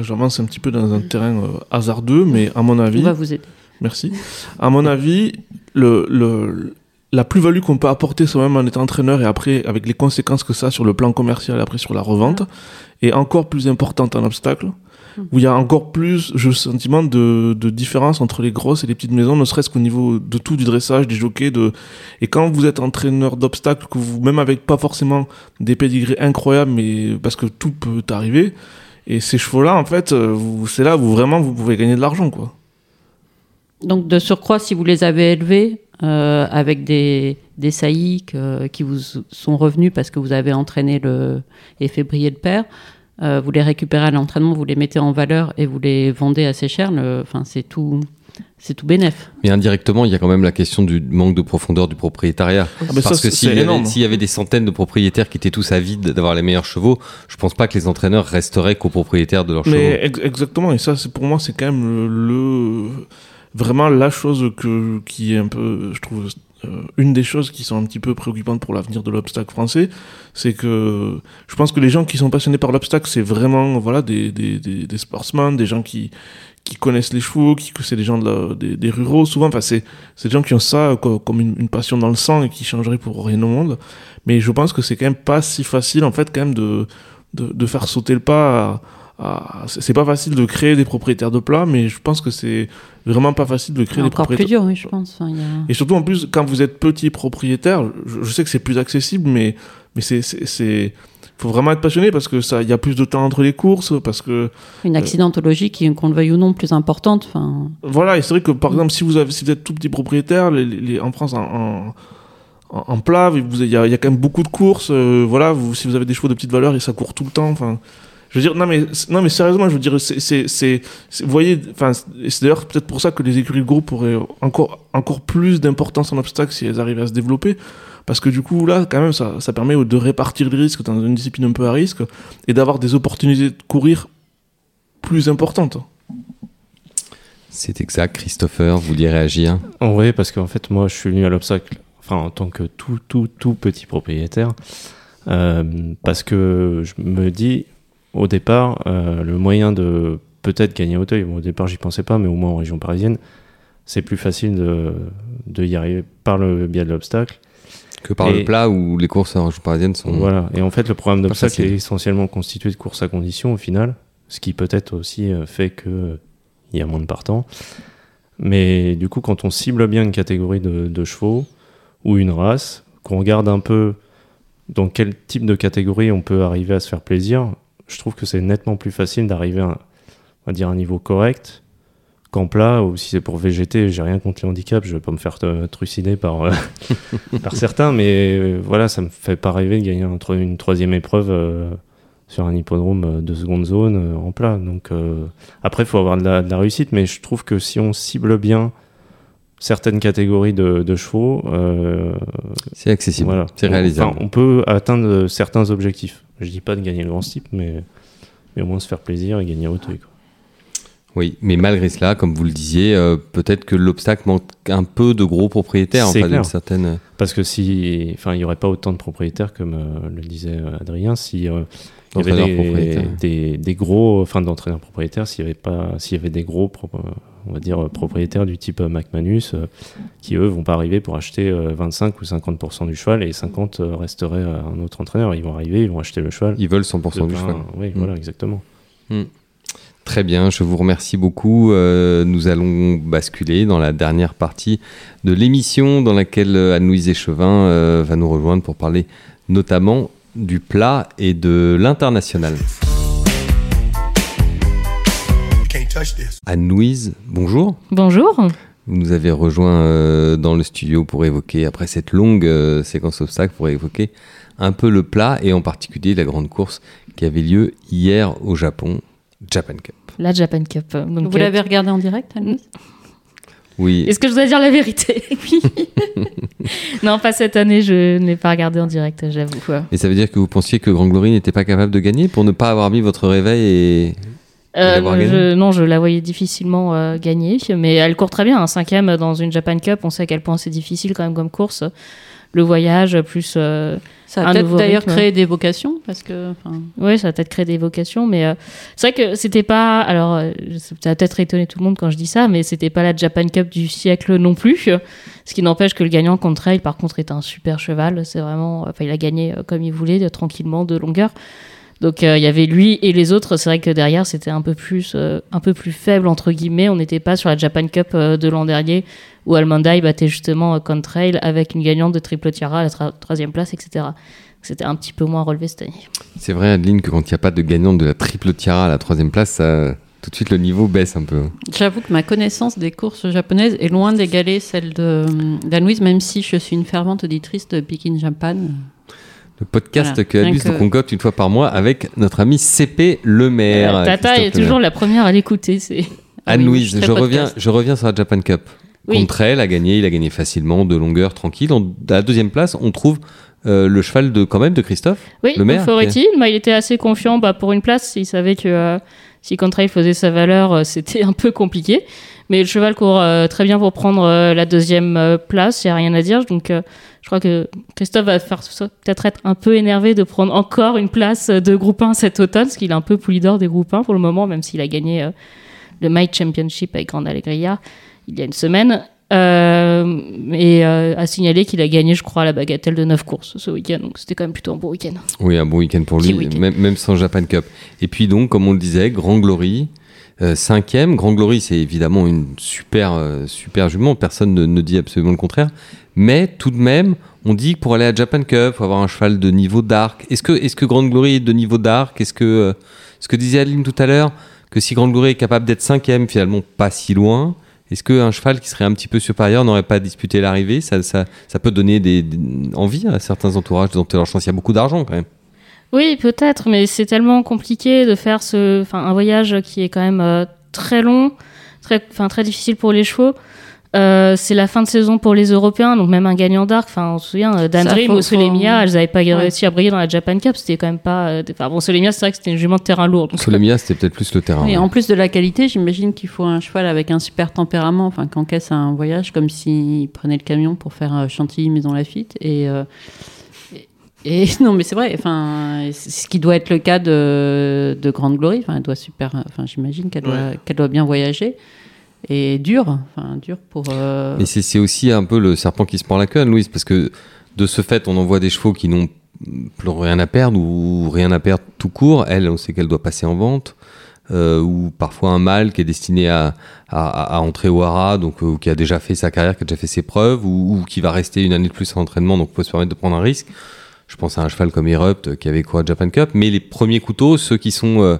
j'avance un petit peu dans un terrain euh, hasardeux, mais à mon avis, On va vous aider. merci. À mon avis, le, le, la plus-value qu'on peut apporter soi-même en étant entraîneur et après, avec les conséquences que ça a sur le plan commercial et après sur la revente, est encore plus importante en obstacle. Où il y a encore plus, je sentiment de, de différence entre les grosses et les petites maisons, ne serait-ce qu'au niveau de tout, du dressage, des jockeys. De... Et quand vous êtes entraîneur d'obstacles, que vous, même avec pas forcément des pédigrés incroyables, mais parce que tout peut arriver, et ces chevaux-là, en fait, euh, c'est là où vraiment vous pouvez gagner de l'argent, quoi. Donc de surcroît, si vous les avez élevés euh, avec des, des saillies que- qui vous sont revenus parce que vous avez entraîné le, et fait briller le père, euh, vous les récupérez à l'entraînement, vous les mettez en valeur et vous les vendez assez cher, enfin c'est tout, c'est tout bénef. Mais indirectement, il y a quand même la question du manque de profondeur du propriétariat. Ah, ça, Parce que s'il y, avait- s'il y avait des centaines de propriétaires qui étaient tous avides d'avoir les meilleurs chevaux, je pense pas que les entraîneurs resteraient copropriétaires de leurs chevaux. Mais ex- exactement, et ça, c'est pour moi, c'est quand même le, le- vraiment la chose que qui est un peu, je trouve, euh, une des choses qui sont un petit peu préoccupantes pour l'avenir de l'obstacle français, c'est que je pense que les gens qui sont passionnés par l'obstacle, c'est vraiment voilà des, des, des, sportsmen, des gens qui qui connaissent les chevaux, qui c'est des gens des, des ruraux souvent. Enfin, c'est des gens qui ont ça co- comme une, une passion dans le sang et qui changeraient pour rien au monde. Mais je pense que c'est quand même pas si facile en fait quand même de de, de faire sauter le pas. à- à- c'est pas facile de créer des propriétaires de plats, mais je pense que c'est vraiment pas facile de créer des Encore plus propriétaires. dur, oui, je pense. Enfin, il y a- Et surtout en plus, quand vous êtes petit propriétaire, je, je sais que c'est plus accessible, mais mais c'est c'est faut vraiment être passionné parce que ça, il y a plus de temps entre les courses, parce que Une accidentologie qui, qu'on le veuille ou non, plus importante. Enfin, Voilà, et c'est vrai que par exemple, si vous, avez, si vous êtes tout petit propriétaire, les, les- en France, en, en, en- plat, il y y a quand même beaucoup de courses. euh, voilà, vous, si vous avez des chevaux de petite valeur et ça court tout le temps, enfin. Je veux dire, non mais, non mais sérieusement, je veux dire, c'est, c'est, c'est, c'est- vous voyez, enfin, c'est d'ailleurs peut-être pour ça que les écuries de groupe auraient encore, encore plus d'importance en obstacle si elles arrivaient à se développer. Parce que du coup, là, quand même, ça, ça permet de répartir les risques dans une discipline un peu à risque et d'avoir des opportunités de courir plus importantes. C'est exact, Christopher, vous vouliez réagir? En vrai, parce qu'en fait, moi, je suis venu à l'obstacle, enfin, en tant que tout, tout, tout petit propriétaire, euh, parce que je me dis, au départ, euh, le moyen de peut-être gagner à Auteuil, bon, au départ, j'y pensais pas, mais au moins en région parisienne, c'est plus facile de, de y arriver par le biais de l'obstacle. Que par Et- le plat où les courses en région parisienne sont. Voilà. Et en fait, le programme d'obstacle est essentiellement constitué de courses à condition au final, ce qui peut-être aussi euh, fait que euh, y a moins de partants. Mais du coup, quand on cible bien une catégorie de, de chevaux ou une race, qu'on regarde un peu dans quel type de catégorie on peut arriver à se faire plaisir, je trouve que c'est nettement plus facile d'arriver à, dire, un niveau correct qu'en plat, ou si c'est pour VGT, j'ai rien contre les handicaps, je vais pas me faire trucider par, euh, par certains, mais euh, voilà, ça me fait pas rêver de gagner un une troisième épreuve euh, sur un hippodrome de seconde zone en plat. Donc après, il faut avoir de la, de la réussite, mais je trouve que si on cible bien certaines catégories de, de chevaux, euh, C'est accessible, voilà, c'est réalisable. enfin, on peut atteindre certains objectifs. Je dis pas de gagner le grand type, mais, mais au moins se faire plaisir et gagner Auteuil. quoi. Oui, mais malgré cela, comme vous le disiez, euh, peut-être que l'obstacle manque un peu de gros propriétaires, C'est enfin clair. certaine. Parce que si, enfin, il y aurait pas autant de propriétaires comme euh, le disait euh, Adrien, si euh, il y avait des, propriétaires. des, des gros, enfin d'entraîneurs propriétaires, s'il y avait pas, s'il y avait des gros, euh, on va dire, euh, propriétaires du type euh, McManus, euh, qui eux vont pas arriver pour acheter euh, 25 ou 50% du cheval et 50 euh, resterait à un autre entraîneur. Ils vont arriver, ils vont acheter le cheval. Ils veulent 100% Le du cheval. Oui, Mm. voilà, exactement. Très bien, je vous remercie beaucoup. Euh, nous allons basculer dans la dernière partie de l'émission dans laquelle euh, Anne-Louise Échevin euh, va nous rejoindre pour parler notamment du plat et de l'international. This. Anne-Louise, bonjour. Bonjour. Vous nous avez rejoint euh, dans le studio pour évoquer, après cette longue euh, séquence obstacle, pour évoquer un peu le plat et en particulier la grande course qui avait lieu hier au Japon, Japan Cup. La Japan Cup. Donc, Vous euh, l'avez regardé en direct Anne-Louise? Oui, Est-ce que je dois dire la vérité? Oui. non, pas cette année, je ne l'ai pas regardé en direct, j'avoue. et ça veut dire que vous pensiez que Grand Glory n'était pas capable de gagner pour ne pas avoir mis votre réveil et... Euh, non, je, non, je la voyais difficilement euh, gagner, mais elle court très bien. Un cinquième dans une Japan Cup, on sait à quel point c'est difficile quand même comme course. Le voyage, plus. euh, Ça a peut-être d'ailleurs créé des vocations parce que. Oui, ça a peut-être créé des vocations, mais euh, c'est vrai que c'était pas. Alors, ça va peut-être étonner tout le monde quand je dis ça, mais c'était pas la Japan Cup du siècle non plus. Ce qui n'empêche que le gagnant contre Trail, par contre, est un super cheval. C'est vraiment. Enfin, il a gagné comme il voulait, de- tranquillement, de longueur. Donc, euh, il y avait lui et les autres. C'est vrai que derrière, c'était un peu plus, euh, un peu plus faible entre guillemets. On n'était pas sur la Japan Cup euh, de l'an dernier où Almondai battait justement euh, Contrail avec une gagnante de triple tiara à la troisième place, etc. C'était un petit peu moins relevé cette année. C'est vrai, Adeline, que quand il n'y a pas de gagnante de la triple tiara à la troisième place, ça, tout de suite le niveau baisse un peu. J'avoue que ma connaissance des courses japonaises est loin d'égaler celle de d'Anne-Louise, même si je suis une fervente auditrice de Peking Japan. Le podcast Voilà, que Abus que- concocte une fois par mois avec notre ami CP Lemaire. Alors, Tata Christophe est toujours Lemaire. la première à l'écouter. Anne-Louise, Ah oui, je, reviens, je reviens sur la Japan Cup. Oui. Contre elle, a gagné, il a gagné facilement, de longueur, tranquille. À la deuxième place, on trouve euh, le cheval de quand même de Christophe. Oui, Le maire, Foretti, bah, il était assez confiant bah, pour une place. Il savait que euh, si Contrail faisait sa valeur, euh, c'était un peu compliqué. Mais le cheval court euh, très bien pour prendre euh, la deuxième euh, place, il n'y a rien à dire. Donc je crois que Christophe va faire peut-être être un peu énervé de prendre encore une place de groupe 1 cet automne, parce qu'il est un peu pouli d'or des groupes 1 pour le moment, même s'il a gagné le My Championship avec Grande Alegria il y a une semaine. Euh, et euh, à signaler qu'il a gagné, je crois, la bagatelle de 9 courses ce week-end. Donc c'était quand même plutôt un bon week-end. Oui, un bon week-end pour Petit lui, week-end. même, même sans Japan Cup. Et puis donc, comme on le disait, Grand Glory, cinquième. Grand Glory, c'est évidemment une super, euh, super jument. Personne ne, dit absolument le contraire. Mais tout de même, on dit que pour aller à Japan Cup, faut avoir un cheval de niveau d'arc. Est-ce que, est-ce que Grand Glory est de niveau d'arc? Est-ce que, euh, ce que disait Adeline tout à l'heure, que si Grand Glory est capable d'être cinquième, finalement pas si loin, est-ce qu'un cheval qui serait un petit peu supérieur n'aurait pas disputé l'arrivée? Ça, ça, ça peut donner des, des- envie à certains entourages de leur chance. Il y a beaucoup d'argent quand même. Oui, peut-être, mais c'est tellement compliqué de faire ce, enfin, un voyage qui est quand même euh, très long, très, enfin, très difficile pour les chevaux. Euh, c'est la fin de saison pour les Européens, donc même un gagnant d'arc. Enfin, on se souvient, euh, Dan Dream ou Solemia, elles n'avaient pas Ouais. réussi à briller dans la Japan Cup. C'était quand même pas. euh, Enfin, bon, Solemia, c'est vrai que c'était une jument de terrain lourd. donc- Solemia, c'était peut-être plus le terrain. Et ouais. en plus de la qualité, j'imagine qu'il faut un cheval avec un super tempérament, enfin, qu'encaisse un voyage comme s'il prenait le camion pour faire euh, Chantilly, Maison Lafitte. Et, euh, et, non, mais c'est vrai, enfin, ce qui doit être le cas de, de Grande Glory. Enfin, elle doit super, enfin, j'imagine qu'elle doit, Ouais. qu'elle doit bien voyager. Et dur, enfin, dur pour. euh, Mais c'est c'est aussi un peu le serpent qui se prend la queue, Louise, parce que de ce fait, on envoie des chevaux qui n'ont plus rien à perdre ou rien à perdre tout court. Elle, on sait qu'elle doit passer en vente. euh, ou parfois un mâle qui est destiné à, à, à entrer au hara, donc euh, qui a déjà fait sa carrière, qui a déjà fait ses preuves, ou, ou qui va rester une année de plus en entraînement, donc peut se permettre de prendre un risque. Je pense à un cheval comme Erupt euh, qui avait quoi à Japan Cup, mais les premiers couteaux, ceux qui sont,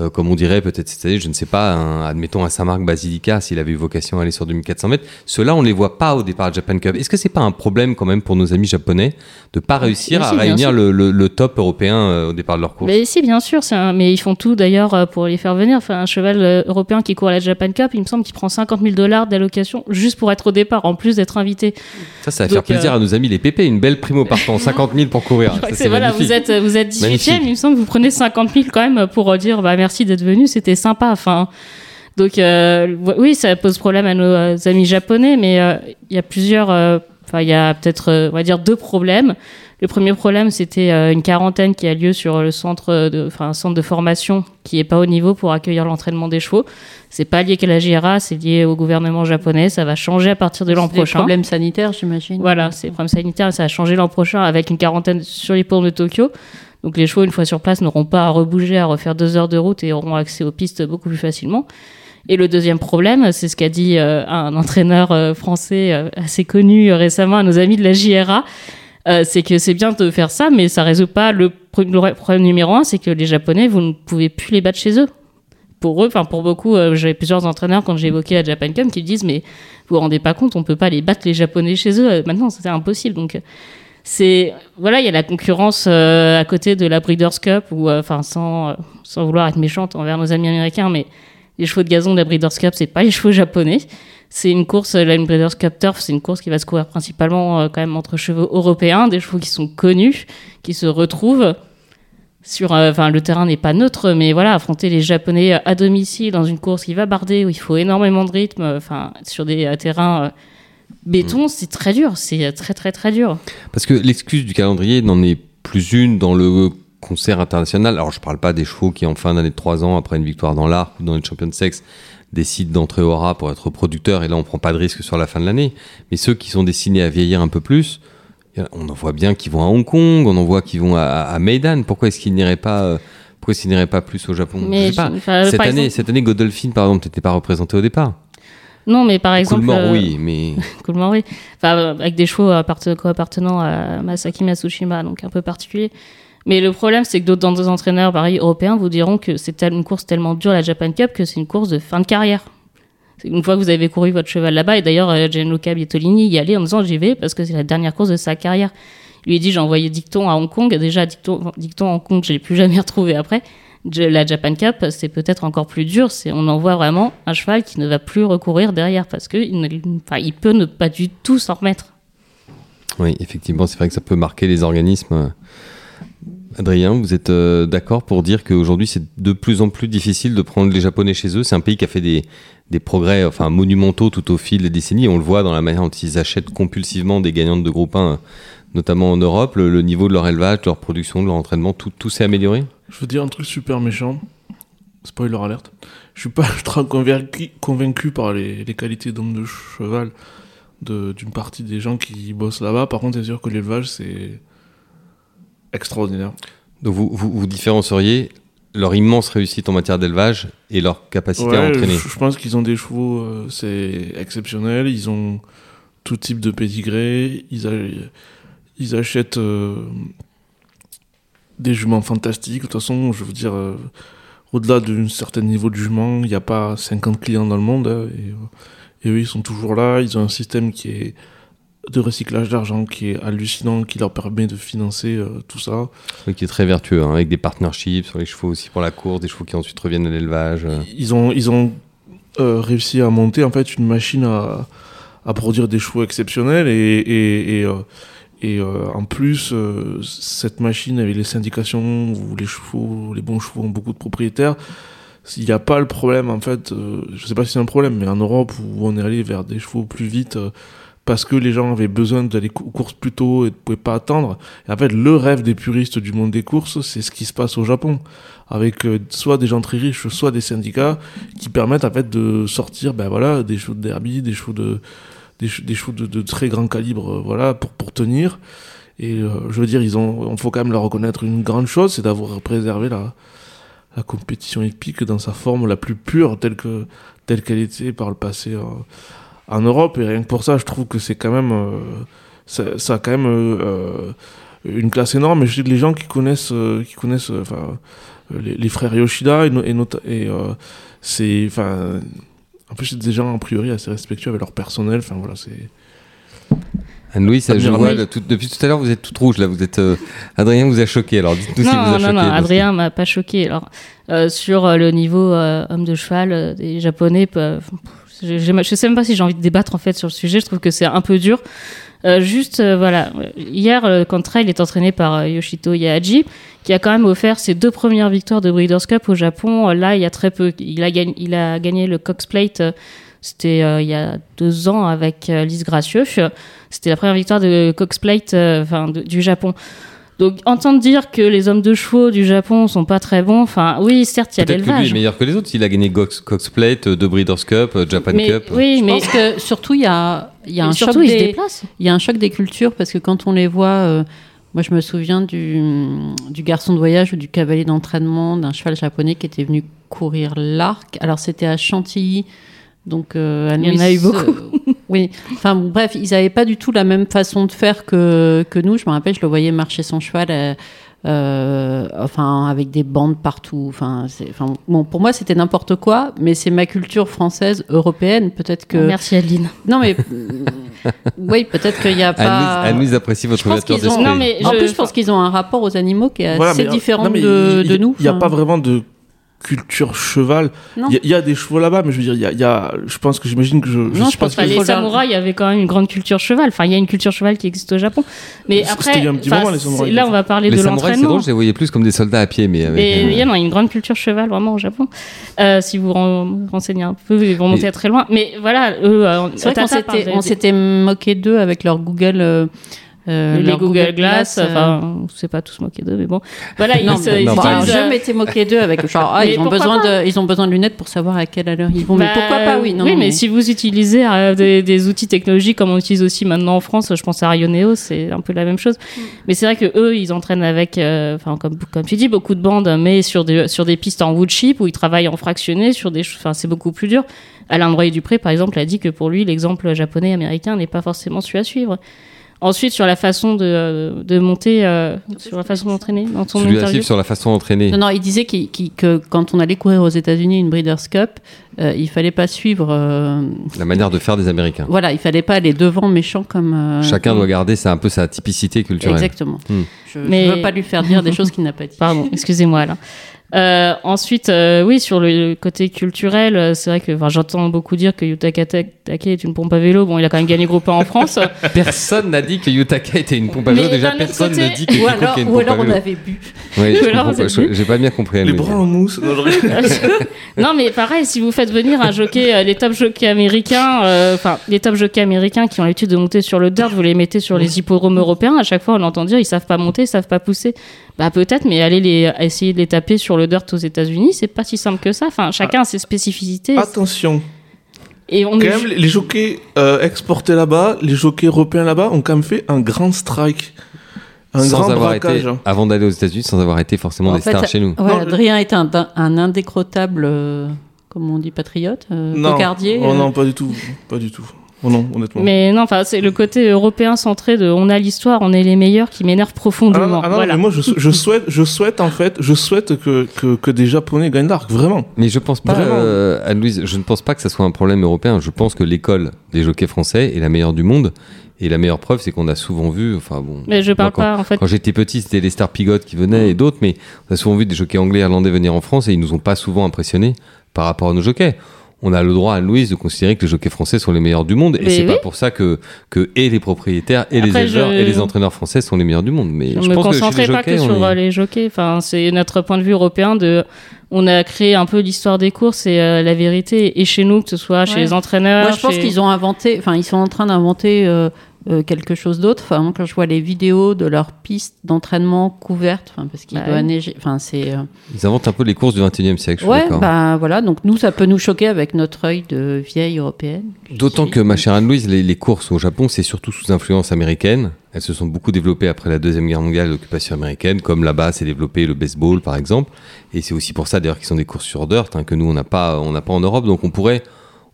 euh, comme on dirait peut-être cette année, je ne sais pas, un- admettons un Saint-Marc Basilica, s'il avait eu vocation à aller sur 2400 mètres, ceux-là on les voit pas au départ de Japan Cup. Est-ce que c'est pas un problème quand même pour nos amis japonais de pas réussir à si, réunir le, le- le top européen euh, au départ de leur course? Mais si, bien sûr, un- mais ils font tout d'ailleurs euh, pour les faire venir. Enfin, un cheval européen qui court à la Japan Cup, il me semble qu'il prend 50 000 dollars d'allocation juste pour être au départ, en plus d'être invité. Ça, ça va faire plaisir euh, à nos amis les pépés, une belle primo partant, 50 000 pour courir. C'est voilà, vous êtes, vous êtes 18 e il me semble que vous prenez 50 000 quand même pour dire bah, merci d'être venu, c'était sympa. Enfin, donc euh, oui, ça pose problème à nos euh, amis japonais, mais euh, il y a plusieurs, enfin il y a peut-être, on va dire deux problèmes. Le premier problème, c'était une quarantaine qui a lieu sur le centre de, enfin, un centre de formation qui est pas au niveau pour accueillir l'entraînement des chevaux. C'est pas lié qu'à la JRA, c'est lié au gouvernement japonais. Ça va changer à partir de l'an C'est prochain. problèmes sanitaires, j'imagine. Voilà, c'est sanitaires et ça va changer l'an prochain avec une quarantaine sur les ponts de Tokyo. Donc les chevaux, une fois sur place, n'auront pas à rebouger, à refaire deux heures de route et auront accès aux pistes beaucoup plus facilement. Et le deuxième problème, c'est ce qu'a dit euh, un entraîneur euh, français euh, assez connu récemment à nos amis de la JRA, c'est que c'est bien de faire ça, mais ça résout pas le, pro- le problème numéro un, c'est que les Japonais, vous ne pouvez plus les battre chez eux. Pour eux, enfin pour beaucoup, j'avais plusieurs entraîneurs quand j'ai évoqué la Japan Cup qui me disent mais vous vous rendez pas compte, on peut pas les battre les Japonais chez eux. Maintenant, c'est impossible. Donc c'est voilà, il y a la concurrence euh, à côté de la Breeders' Cup ou euh, enfin sans euh, sans vouloir être méchante envers nos amis américains, mais les chevaux de gazon de la Breeders' Cup, c'est pas les chevaux japonais. C'est une course, la Breeders' Cup Turf, c'est une course qui va se courir principalement quand même entre chevaux européens, des chevaux qui sont connus, qui se retrouvent sur, enfin, le terrain n'est pas neutre, mais voilà, affronter les Japonais à domicile dans une course qui va barder, où il faut énormément de rythme, enfin, sur des terrains béton, c'est très dur, c'est euh, très très très dur. Parce que l'excuse du calendrier n'en est plus une dans le concert international. Alors, je parle pas des chevaux qui, en fin d'année de 3 ans, après une victoire dans l'Arc ou dans une champion de sexe, décident d'entrer au rat pour être producteurs, et là, on prend pas de risque sur la fin de l'année. Mais ceux qui sont destinés à vieillir un peu plus, on en voit bien qui vont à Hong Kong, on en voit qui vont à, à Meidan. Pourquoi est-ce qu'ils n'iraient pas, euh, pourquoi n'iraient pas plus au Japon? Mais Je sais pas. je- enfin, Cette année, exemple- cette année, Godolphin, par exemple, t'étais pas représenté au départ. Non, mais par exemple, Coolmore, euh, oui, mais Coolmore, oui. Enfin, avec des chevaux apparte- appartenant à Masaki Matsushima, donc un peu particulier. Mais le problème, c'est que d'autres entraîneurs, pareil, européens, vous diront que c'est une course tellement dure, la Japan Cup, que c'est une course de fin de carrière. Une fois que vous avez couru votre cheval là-bas, et d'ailleurs, euh, Gianluca Bietolini y allait en disant j'y vais parce que c'est la dernière course de sa carrière. Il lui dit j'ai envoyé Dicton à Hong Kong. Déjà, Dicton, Dicton à Hong Kong, je l'ai plus jamais retrouvé après. La Japan Cup, c'est peut-être encore plus dur. C'est on envoie vraiment un cheval qui ne va plus recourir derrière parce que il, ne- peut ne pas du tout s'en remettre. Oui, effectivement, c'est vrai que ça peut marquer les organismes. Adrien, vous êtes euh, d'accord pour dire qu'aujourd'hui, c'est de plus en plus difficile de prendre les Japonais chez eux? C'est un pays qui a fait des, progrès enfin, monumentaux tout au fil des décennies. On le voit dans la manière dont ils achètent compulsivement des gagnantes de groupe 1, notamment en Europe. Le, niveau de leur élevage, de leur production, de leur entraînement, tout s'est amélioré? Je veux dire un truc super méchant. Spoiler alerte. Je suis pas ultra convaincu, convaincu par les, les qualités d'homme de cheval de- d'une partie des gens qui bossent là-bas. Par contre, c'est sûr que l'élevage, c'est extraordinaire. Donc vous, vous, vous différencieriez leur immense réussite en matière d'élevage et leur capacité à entraîner je, je pense qu'ils ont des chevaux, euh, c'est exceptionnel. Ils ont tout type de pédigré. Ils, a- ils achètent euh, des juments fantastiques. De toute façon, je veux dire, euh, au-delà d'un certain niveau de jument, il n'y a pas 50 clients dans le monde. hein, et, euh, et eux, ils sont toujours là. Ils ont un système qui est de recyclage d'argent qui est hallucinant, qui leur permet de financer euh, tout ça. Oui, qui est très vertueux, hein, avec des partnerships sur les chevaux aussi pour la course, des chevaux qui ensuite reviennent à l'élevage. euh. Ils ont, ils ont euh, réussi à monter en fait une machine à, à produire des chevaux exceptionnels et, et, et, et, euh, en plus euh, cette machine avec les syndications où les chevaux, les bons chevaux ont beaucoup de propriétaires. Il n'y a pas le problème en fait, euh, je sais pas si c'est un problème, mais en Europe où on est allé vers des chevaux plus vite euh, parce que les gens avaient besoin d'aller aux courses plus tôt et ne pouvaient pas attendre. Et en fait, le rêve des puristes du monde des courses, c'est ce qui se passe au Japon, avec euh, soit des gens très riches, soit des syndicats qui permettent en fait de sortir, ben voilà, des chevaux de derby, des chevaux de des, des chevaux de, de très grand calibre, euh, voilà, pour pour tenir. Et euh, je veux dire, ils ont, on faut quand même leur reconnaître une grande chose, c'est d'avoir préservé la la compétition épique dans sa forme la plus pure, telle que telle qu'elle était par le passé euh, en Europe. Et rien que pour ça, je trouve que c'est quand même euh, ça, ça a quand même euh, une classe énorme. Et je que les gens qui connaissent euh, qui connaissent enfin les, les frères Yoshida et, et, et c'est enfin en plus c'est des gens a priori assez respectueux avec leur personnel. Enfin voilà, c'est Anne-Louise, je vois, là, tout- depuis tout à l'heure, vous êtes toute rouge, là. Vous êtes, euh, Adrien vous a choqué, alors dites-nous si vous a Non, choqué. non, non, Adrien m'a pas choqué. Alors, euh, sur euh, le niveau euh, homme de cheval euh, des Japonais, peuvent- je, je, je sais même pas si j'ai envie de débattre en fait sur le sujet. Je trouve que c'est un peu dur. Euh, juste, euh, voilà, hier, euh, quand Trail est entraîné par euh, Yoshito Yahaji, qui a quand même offert ses deux premières victoires de Breeders' Cup au Japon, là, il y a très peu. Il a, gagné, il le Cox Plate C'était il y a deux ans avec Lise Gracieux. C'était la première victoire de Cox Plate, enfin de- du Japon. Donc entendre dire que les hommes de chevaux du Japon sont pas très bons, enfin oui, certes il y a Peut-être que lui l'élevage. est meilleur que les autres. Il a gagné Cox, Cox Plate, euh, deux Breeders' Cup, euh, Japan Mais Cup. oui, Je mais pense que surtout, il y a, il y a un choc surtout des, il y a un choc des cultures parce que quand on les voit, euh, moi je me souviens du, du garçon de voyage ou du cavalier d'entraînement d'un cheval japonais qui était venu courir l'arc. Alors c'était à Chantilly. Donc, euh, Il y en a eu beaucoup. euh, oui. Enfin, bon, bref, ils n'avaient pas du tout la même façon de faire que, que nous. Je me rappelle, je le voyais marcher son cheval, euh, euh, enfin, avec des bandes partout. Enfin, c'est- enfin, bon, pour moi, c'était n'importe quoi, mais c'est ma culture française, européenne. Peut-être que. Merci Adeline. Non, mais oui, peut-être qu'il n'y a pas. Anne-Louise apprécie votre ouverture qu'ils ont- d'esprit. Non, mais En je- plus, je pense qu'ils ont un rapport aux animaux qui est Voilà, assez mais, différent non, mais de, de nous. Il n'y a pas vraiment de culture cheval. Non. Il y, a- il y a des chevaux là-bas, mais je veux dire, il y a, il y a- je pense que j'imagine que je. Non, sais je pas pense pas que- les les samouraïs avaient quand même une grande culture cheval. Enfin, il y a une culture cheval qui existe au Japon. Mais après, il y a un petit moment, les samouraïs, là, on va parler Les de samouraïs, c'est l'entraînement. drôle, je les voyais plus comme des soldats à pied, mais avec, euh, il y a une grande culture cheval vraiment au Japon. Euh, si vous ren- renseignez un peu, ils vont monter Mais- à très loin. Mais voilà, eux, euh, C'est vrai qu'on Tata parle s'était, de- on s'était moqué d'eux avec leur Google. Euh, euh, les Google, Glass, euh, enfin, on s'est pas tous moqués d'eux, mais bon. Voilà, ils, non, se- ils non, bon, pas alors, utilisent, je euh, m'étais moqué d'eux avec genre ah, ils ont besoin de ils ont besoin de lunettes pour savoir à quelle heure ils vont mais bah, pourquoi pas oui non oui mais, si vous utilisez euh, des, des outils technologiques comme on utilise aussi maintenant en France, je pense à Rioneo, c'est un peu la même chose. Mm. Mais c'est vrai que eux, ils entraînent avec, euh, enfin comme comme tu dis, beaucoup de bandes, mais sur des sur des pistes en wood chip où ils travaillent en fractionné, sur des, enfin c'est beaucoup plus dur. Alain Droyer Dupré, par exemple, a dit que pour lui, l'exemple japonais américain n'est pas forcément celui à suivre. Ensuite, sur la façon de, de monter, euh, sur la façon d'entraîner, dans ton celui interview. sur la façon d'entraîner. Non, non, il disait que quand on allait courir aux États-Unis une Breeders' Cup, euh, il fallait pas suivre. euh, La manière de faire des Américains. voilà, il fallait pas aller devant méchant comme. euh, Chacun comme- doit garder c'est un peu sa typicité culturelle. Exactement. Hmm. Je, Mais- je veux pas lui faire dire des choses qu'il n'a pas dit. Pardon, excusez-moi Alain. Euh, ensuite, euh, oui, sur le côté culturel, euh, c'est vrai que enfin, j'entends beaucoup dire que Yutaka Take est une pompe à vélo. Bon, il a quand même gagné groupe 1 en France. Personne n'a dit que Yutaka était une pompe à Mais vélo. Déjà, personne côté- ne dit que Ou alors, est une ou pompe alors à on vélo. avait bu. Oui, J'ai pas bien compris. Les bras en mousse. Non, non, mais pareil, si vous faites venir un jockey, euh, les top jockeys américains, euh, enfin, les top jockeys américains qui ont l'habitude de monter sur le dirt, vous les mettez sur les hippodromes européens, à chaque fois on entend dire ils savent pas monter, ils savent pas pousser. Bah peut-être, mais aller les, essayer de les taper sur le dirt aux États-Unis, c'est pas si simple que ça. Enfin, chacun a ses spécificités. Attention, Et on quand est même, les jockeys euh, exportés là-bas, les jockeys européens là-bas ont quand même fait un grand strike. Un sans grand avoir braquage. été, avant d'aller aux États-Unis, sans avoir été forcément En des fait, stars chez nous. Ouais, Non, Adrien est un, un indécrottable, euh, comment on dit, patriote, euh, Non, cocardier. oh euh. non, pas du tout. Pas du tout. Oh non, honnêtement. Mais non, enfin, c'est le côté européen centré de on a l'histoire, on est les meilleurs qui m'énerve Ah non, profondément. ah non, voilà. mais moi je, sou- je souhaite, je souhaite en fait, je souhaite que, que, que des Japonais gagnent l'arc, vraiment. Mais je pense pas, euh, Anne-Louise, je ne pense pas que ça soit un problème européen. Je pense que l'école des jockeys français est la meilleure du monde. Et la meilleure preuve, c'est qu'on a souvent vu, enfin bon. Mais je moi, parle quand, pas, en fait. Quand j'étais petit, c'était les Star Pigot qui venaient et d'autres, mais on a souvent vu des jockeys anglais et irlandais venir en France et ils nous ont pas souvent impressionnés par rapport à nos jockeys. On a le droit, Anne-Louise, de considérer que les jockeys français sont les meilleurs du monde. Et Mais c'est oui. pas pour ça que, que et les propriétaires, et les éleveurs, je- et les entraîneurs français sont les meilleurs du monde. Mais Je je me pense que chez concentrais pas que sur euh, est- les jockeys. Enfin, c'est notre point de vue européen de. On a créé un peu l'histoire des courses et euh, la vérité et chez nous, que ce soit chez Ouais. les entraîneurs. Moi, je pense qu'ils ont inventé, enfin, ils sont en train d'inventer euh, euh, quelque chose d'autre. Enfin, moi, quand je vois les vidéos de leurs pistes d'entraînement couvertes, enfin, parce qu'il Bah doit oui. neiger, enfin, c'est. euh, Ils inventent un peu les courses du 21e siècle, je suis Ouais, d'accord. bah voilà. Donc nous, ça peut nous choquer avec notre œil de vieille européenne. D'autant que, ma chère Anne-Louise, les, les courses au Japon, c'est surtout sous influence américaine. Elles se sont beaucoup développées après la Deuxième Guerre mondiale, l'occupation américaine, comme là-bas s'est développé le baseball, par exemple. Et c'est aussi pour ça, d'ailleurs, qu'ils sont des courses sur dirt, hein, que nous, on n'a pas, on n'a pas en Europe. Donc on pourrait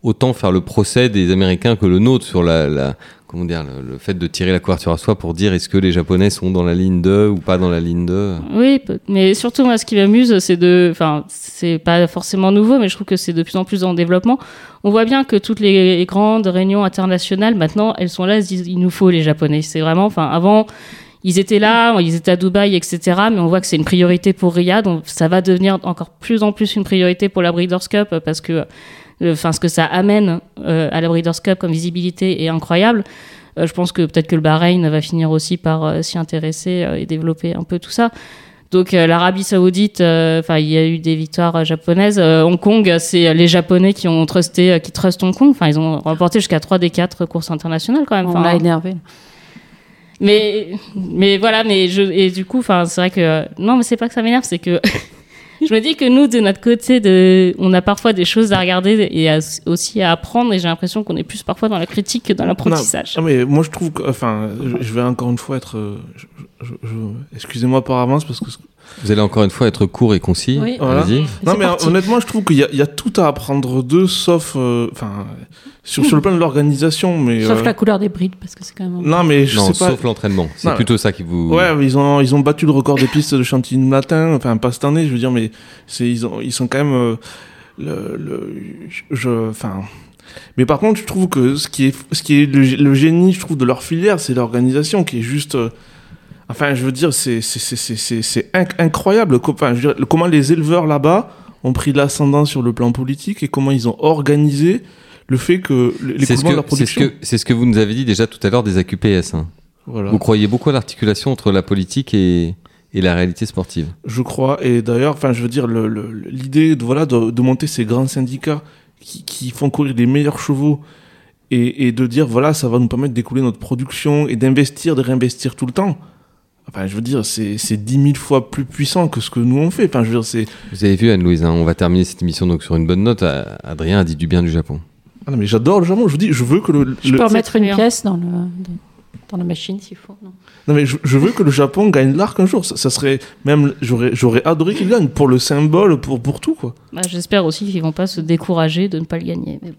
autant faire le procès des Américains que le nôtre sur la, la- comment dire, le, le fait de tirer la couverture à soi pour dire est-ce que les Japonais sont dans la ligne 2 ou pas dans la ligne 2. Oui, mais surtout moi, ce qui m'amuse, c'est de, enfin, c'est pas forcément nouveau, mais je trouve que c'est de plus en plus en développement. On voit bien que toutes les grandes réunions internationales, maintenant, elles sont là, elles se disent, il nous faut les Japonais. C'est vraiment, enfin, avant, ils étaient là, ils étaient à Dubaï, etc. Mais on voit que c'est une priorité pour Riyad. Donc ça va devenir encore plus en plus une priorité pour la Breeders' Cup parce que, enfin, ce que ça amène euh, à la Breeders' Cup comme visibilité est incroyable. Euh, je pense que peut-être que le Bahreïn va finir aussi par euh, s'y intéresser euh, et développer un peu tout ça. Donc euh, l'Arabie Saoudite, euh, enfin il y a eu des victoires euh, japonaises. Euh, Hong Kong, c'est les Japonais qui ont trusté, euh, qui trustent Hong Kong. Enfin ils ont remporté jusqu'à 3 des 4 courses internationales quand même. On l'a énervé. mais mais voilà, mais je et du coup, enfin c'est vrai que non, mais c'est pas que ça m'énerve, c'est que je me dis que nous de notre côté, de, on a parfois des choses à regarder et aussi à apprendre. Et j'ai l'impression qu'on est plus parfois dans la critique que dans l'apprentissage. Non, mais moi je trouve que, enfin, je, vais encore une fois être, euh, excusez-moi par avance parce que, Vous allez encore une fois être court et concis. Oui. Voilà. Allez-y. non mais parti. honnêtement je trouve qu'il y, a- il y a tout à apprendre d'eux sauf, euh, enfin, sur, sur le plan de l'organisation, mais. Sauf euh, la couleur des brides, parce que c'est quand même. Non mais je Non, sais pas. sauf l'entraînement. C'est Non, plutôt ça qui vous. Ouais, mais ils ont ils ont battu le record des pistes de Chantilly matin, enfin pas cette année, je veux dire, mais c'est ils ont ils sont quand même euh, le, le je enfin. Mais par contre, je trouve que ce qui est ce qui est le, le génie, je trouve, de leur filière, c'est l'organisation qui est juste. Enfin, je veux dire, c'est c'est c'est c'est c'est c'est inc- incroyable. Enfin, je veux dire, comment les éleveurs là-bas ont pris l'ascendant sur le plan politique et comment ils ont organisé le fait que ce, l'écoulement de leur que, c'est, ce production. ce que vous nous avez dit déjà tout à l'heure des AQPS. hein. Voilà. Vous croyez beaucoup à l'articulation entre la politique et, et la réalité sportive. Je crois. Et d'ailleurs, enfin, je veux dire, l'idée de, voilà, de, de monter ces grands syndicats qui, qui font courir les meilleurs chevaux et, et de dire, voilà, ça va nous permettre d'écouler notre production et d'investir, de réinvestir tout le temps. Enfin, je veux dire, c'est c'est 10 000 fois plus puissant que ce que nous on fait. Enfin, je veux dire, c'est. Vous avez vu Anne-Louise, hein, on va terminer cette émission donc sur une bonne note. Euh, Adrien a dit du bien du Japon. Ah non, mais j'adore le Japon. Je vous dis, je veux que le. Je le- peux remettre une pièce dans, le, dans la machine s'il faut. non Non, mais je, je veux que le Japon gagne l'arc un jour. Ça, ça serait même. J'aurais j'aurais adoré qu'il gagne pour le symbole, pour, pour tout, quoi. Bah, J'espère aussi qu'ils vont pas se décourager de ne pas le gagner. mais bon.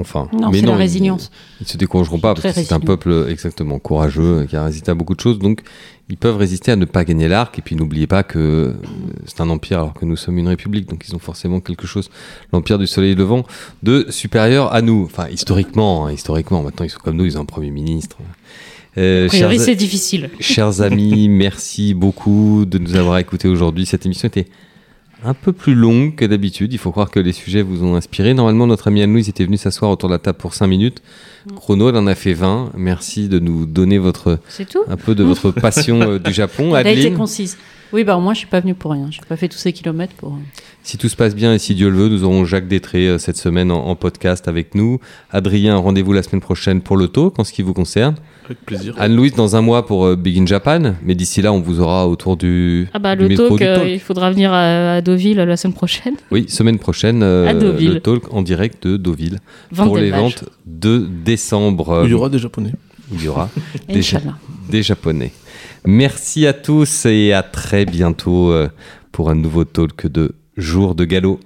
Enfin, Non, mais c'est la ils- résilience. Ils, se décourageront pas parce que c'est un peuple exactement courageux qui a résisté à beaucoup de choses. Donc, ils peuvent résister à ne pas gagner l'arc. Et puis, n'oubliez pas que euh, c'est un empire alors que nous sommes une république. Donc, ils ont forcément quelque chose, l'empire du soleil levant, de supérieur à nous. Enfin, historiquement, hein, historiquement. Maintenant, ils sont comme nous, ils ont un premier ministre. Euh, priori, c'est difficile. Chers amis, merci beaucoup de nous avoir écoutés aujourd'hui. Cette émission était un peu plus longue que d'habitude. Il faut croire que les sujets vous ont inspiré. Normalement, notre ami Anne-Louise était venue s'asseoir autour de la table pour 5 minutes. Chrono, elle en a fait 20. Merci de nous donner votre, tout. un peu de votre passion euh, du Japon. Elle a été concise. Oui, bah au moins, je suis pas venue pour rien. Je n'ai pas fait tous ces kilomètres pour. si tout se passe bien et si Dieu le veut, nous aurons Jacques Détré euh, cette semaine en, en podcast avec nous. Adrien, rendez-vous la semaine prochaine pour le talk en ce qui vous concerne. Avec plaisir. Anne-Louise dans un mois pour euh, Big in Japan. Mais d'ici là, on vous aura autour du, Ah bah du le métro talk, du euh, talk. il faudra venir à, à Deauville la semaine prochaine. Oui, semaine prochaine, euh, À Deauville. le talk en direct de Deauville Vente pour les ventes de il y aura des Japonais. Il y aura des, des, Japonais. Merci à tous et à très bientôt euh, pour un nouveau talk de Jour de Galop.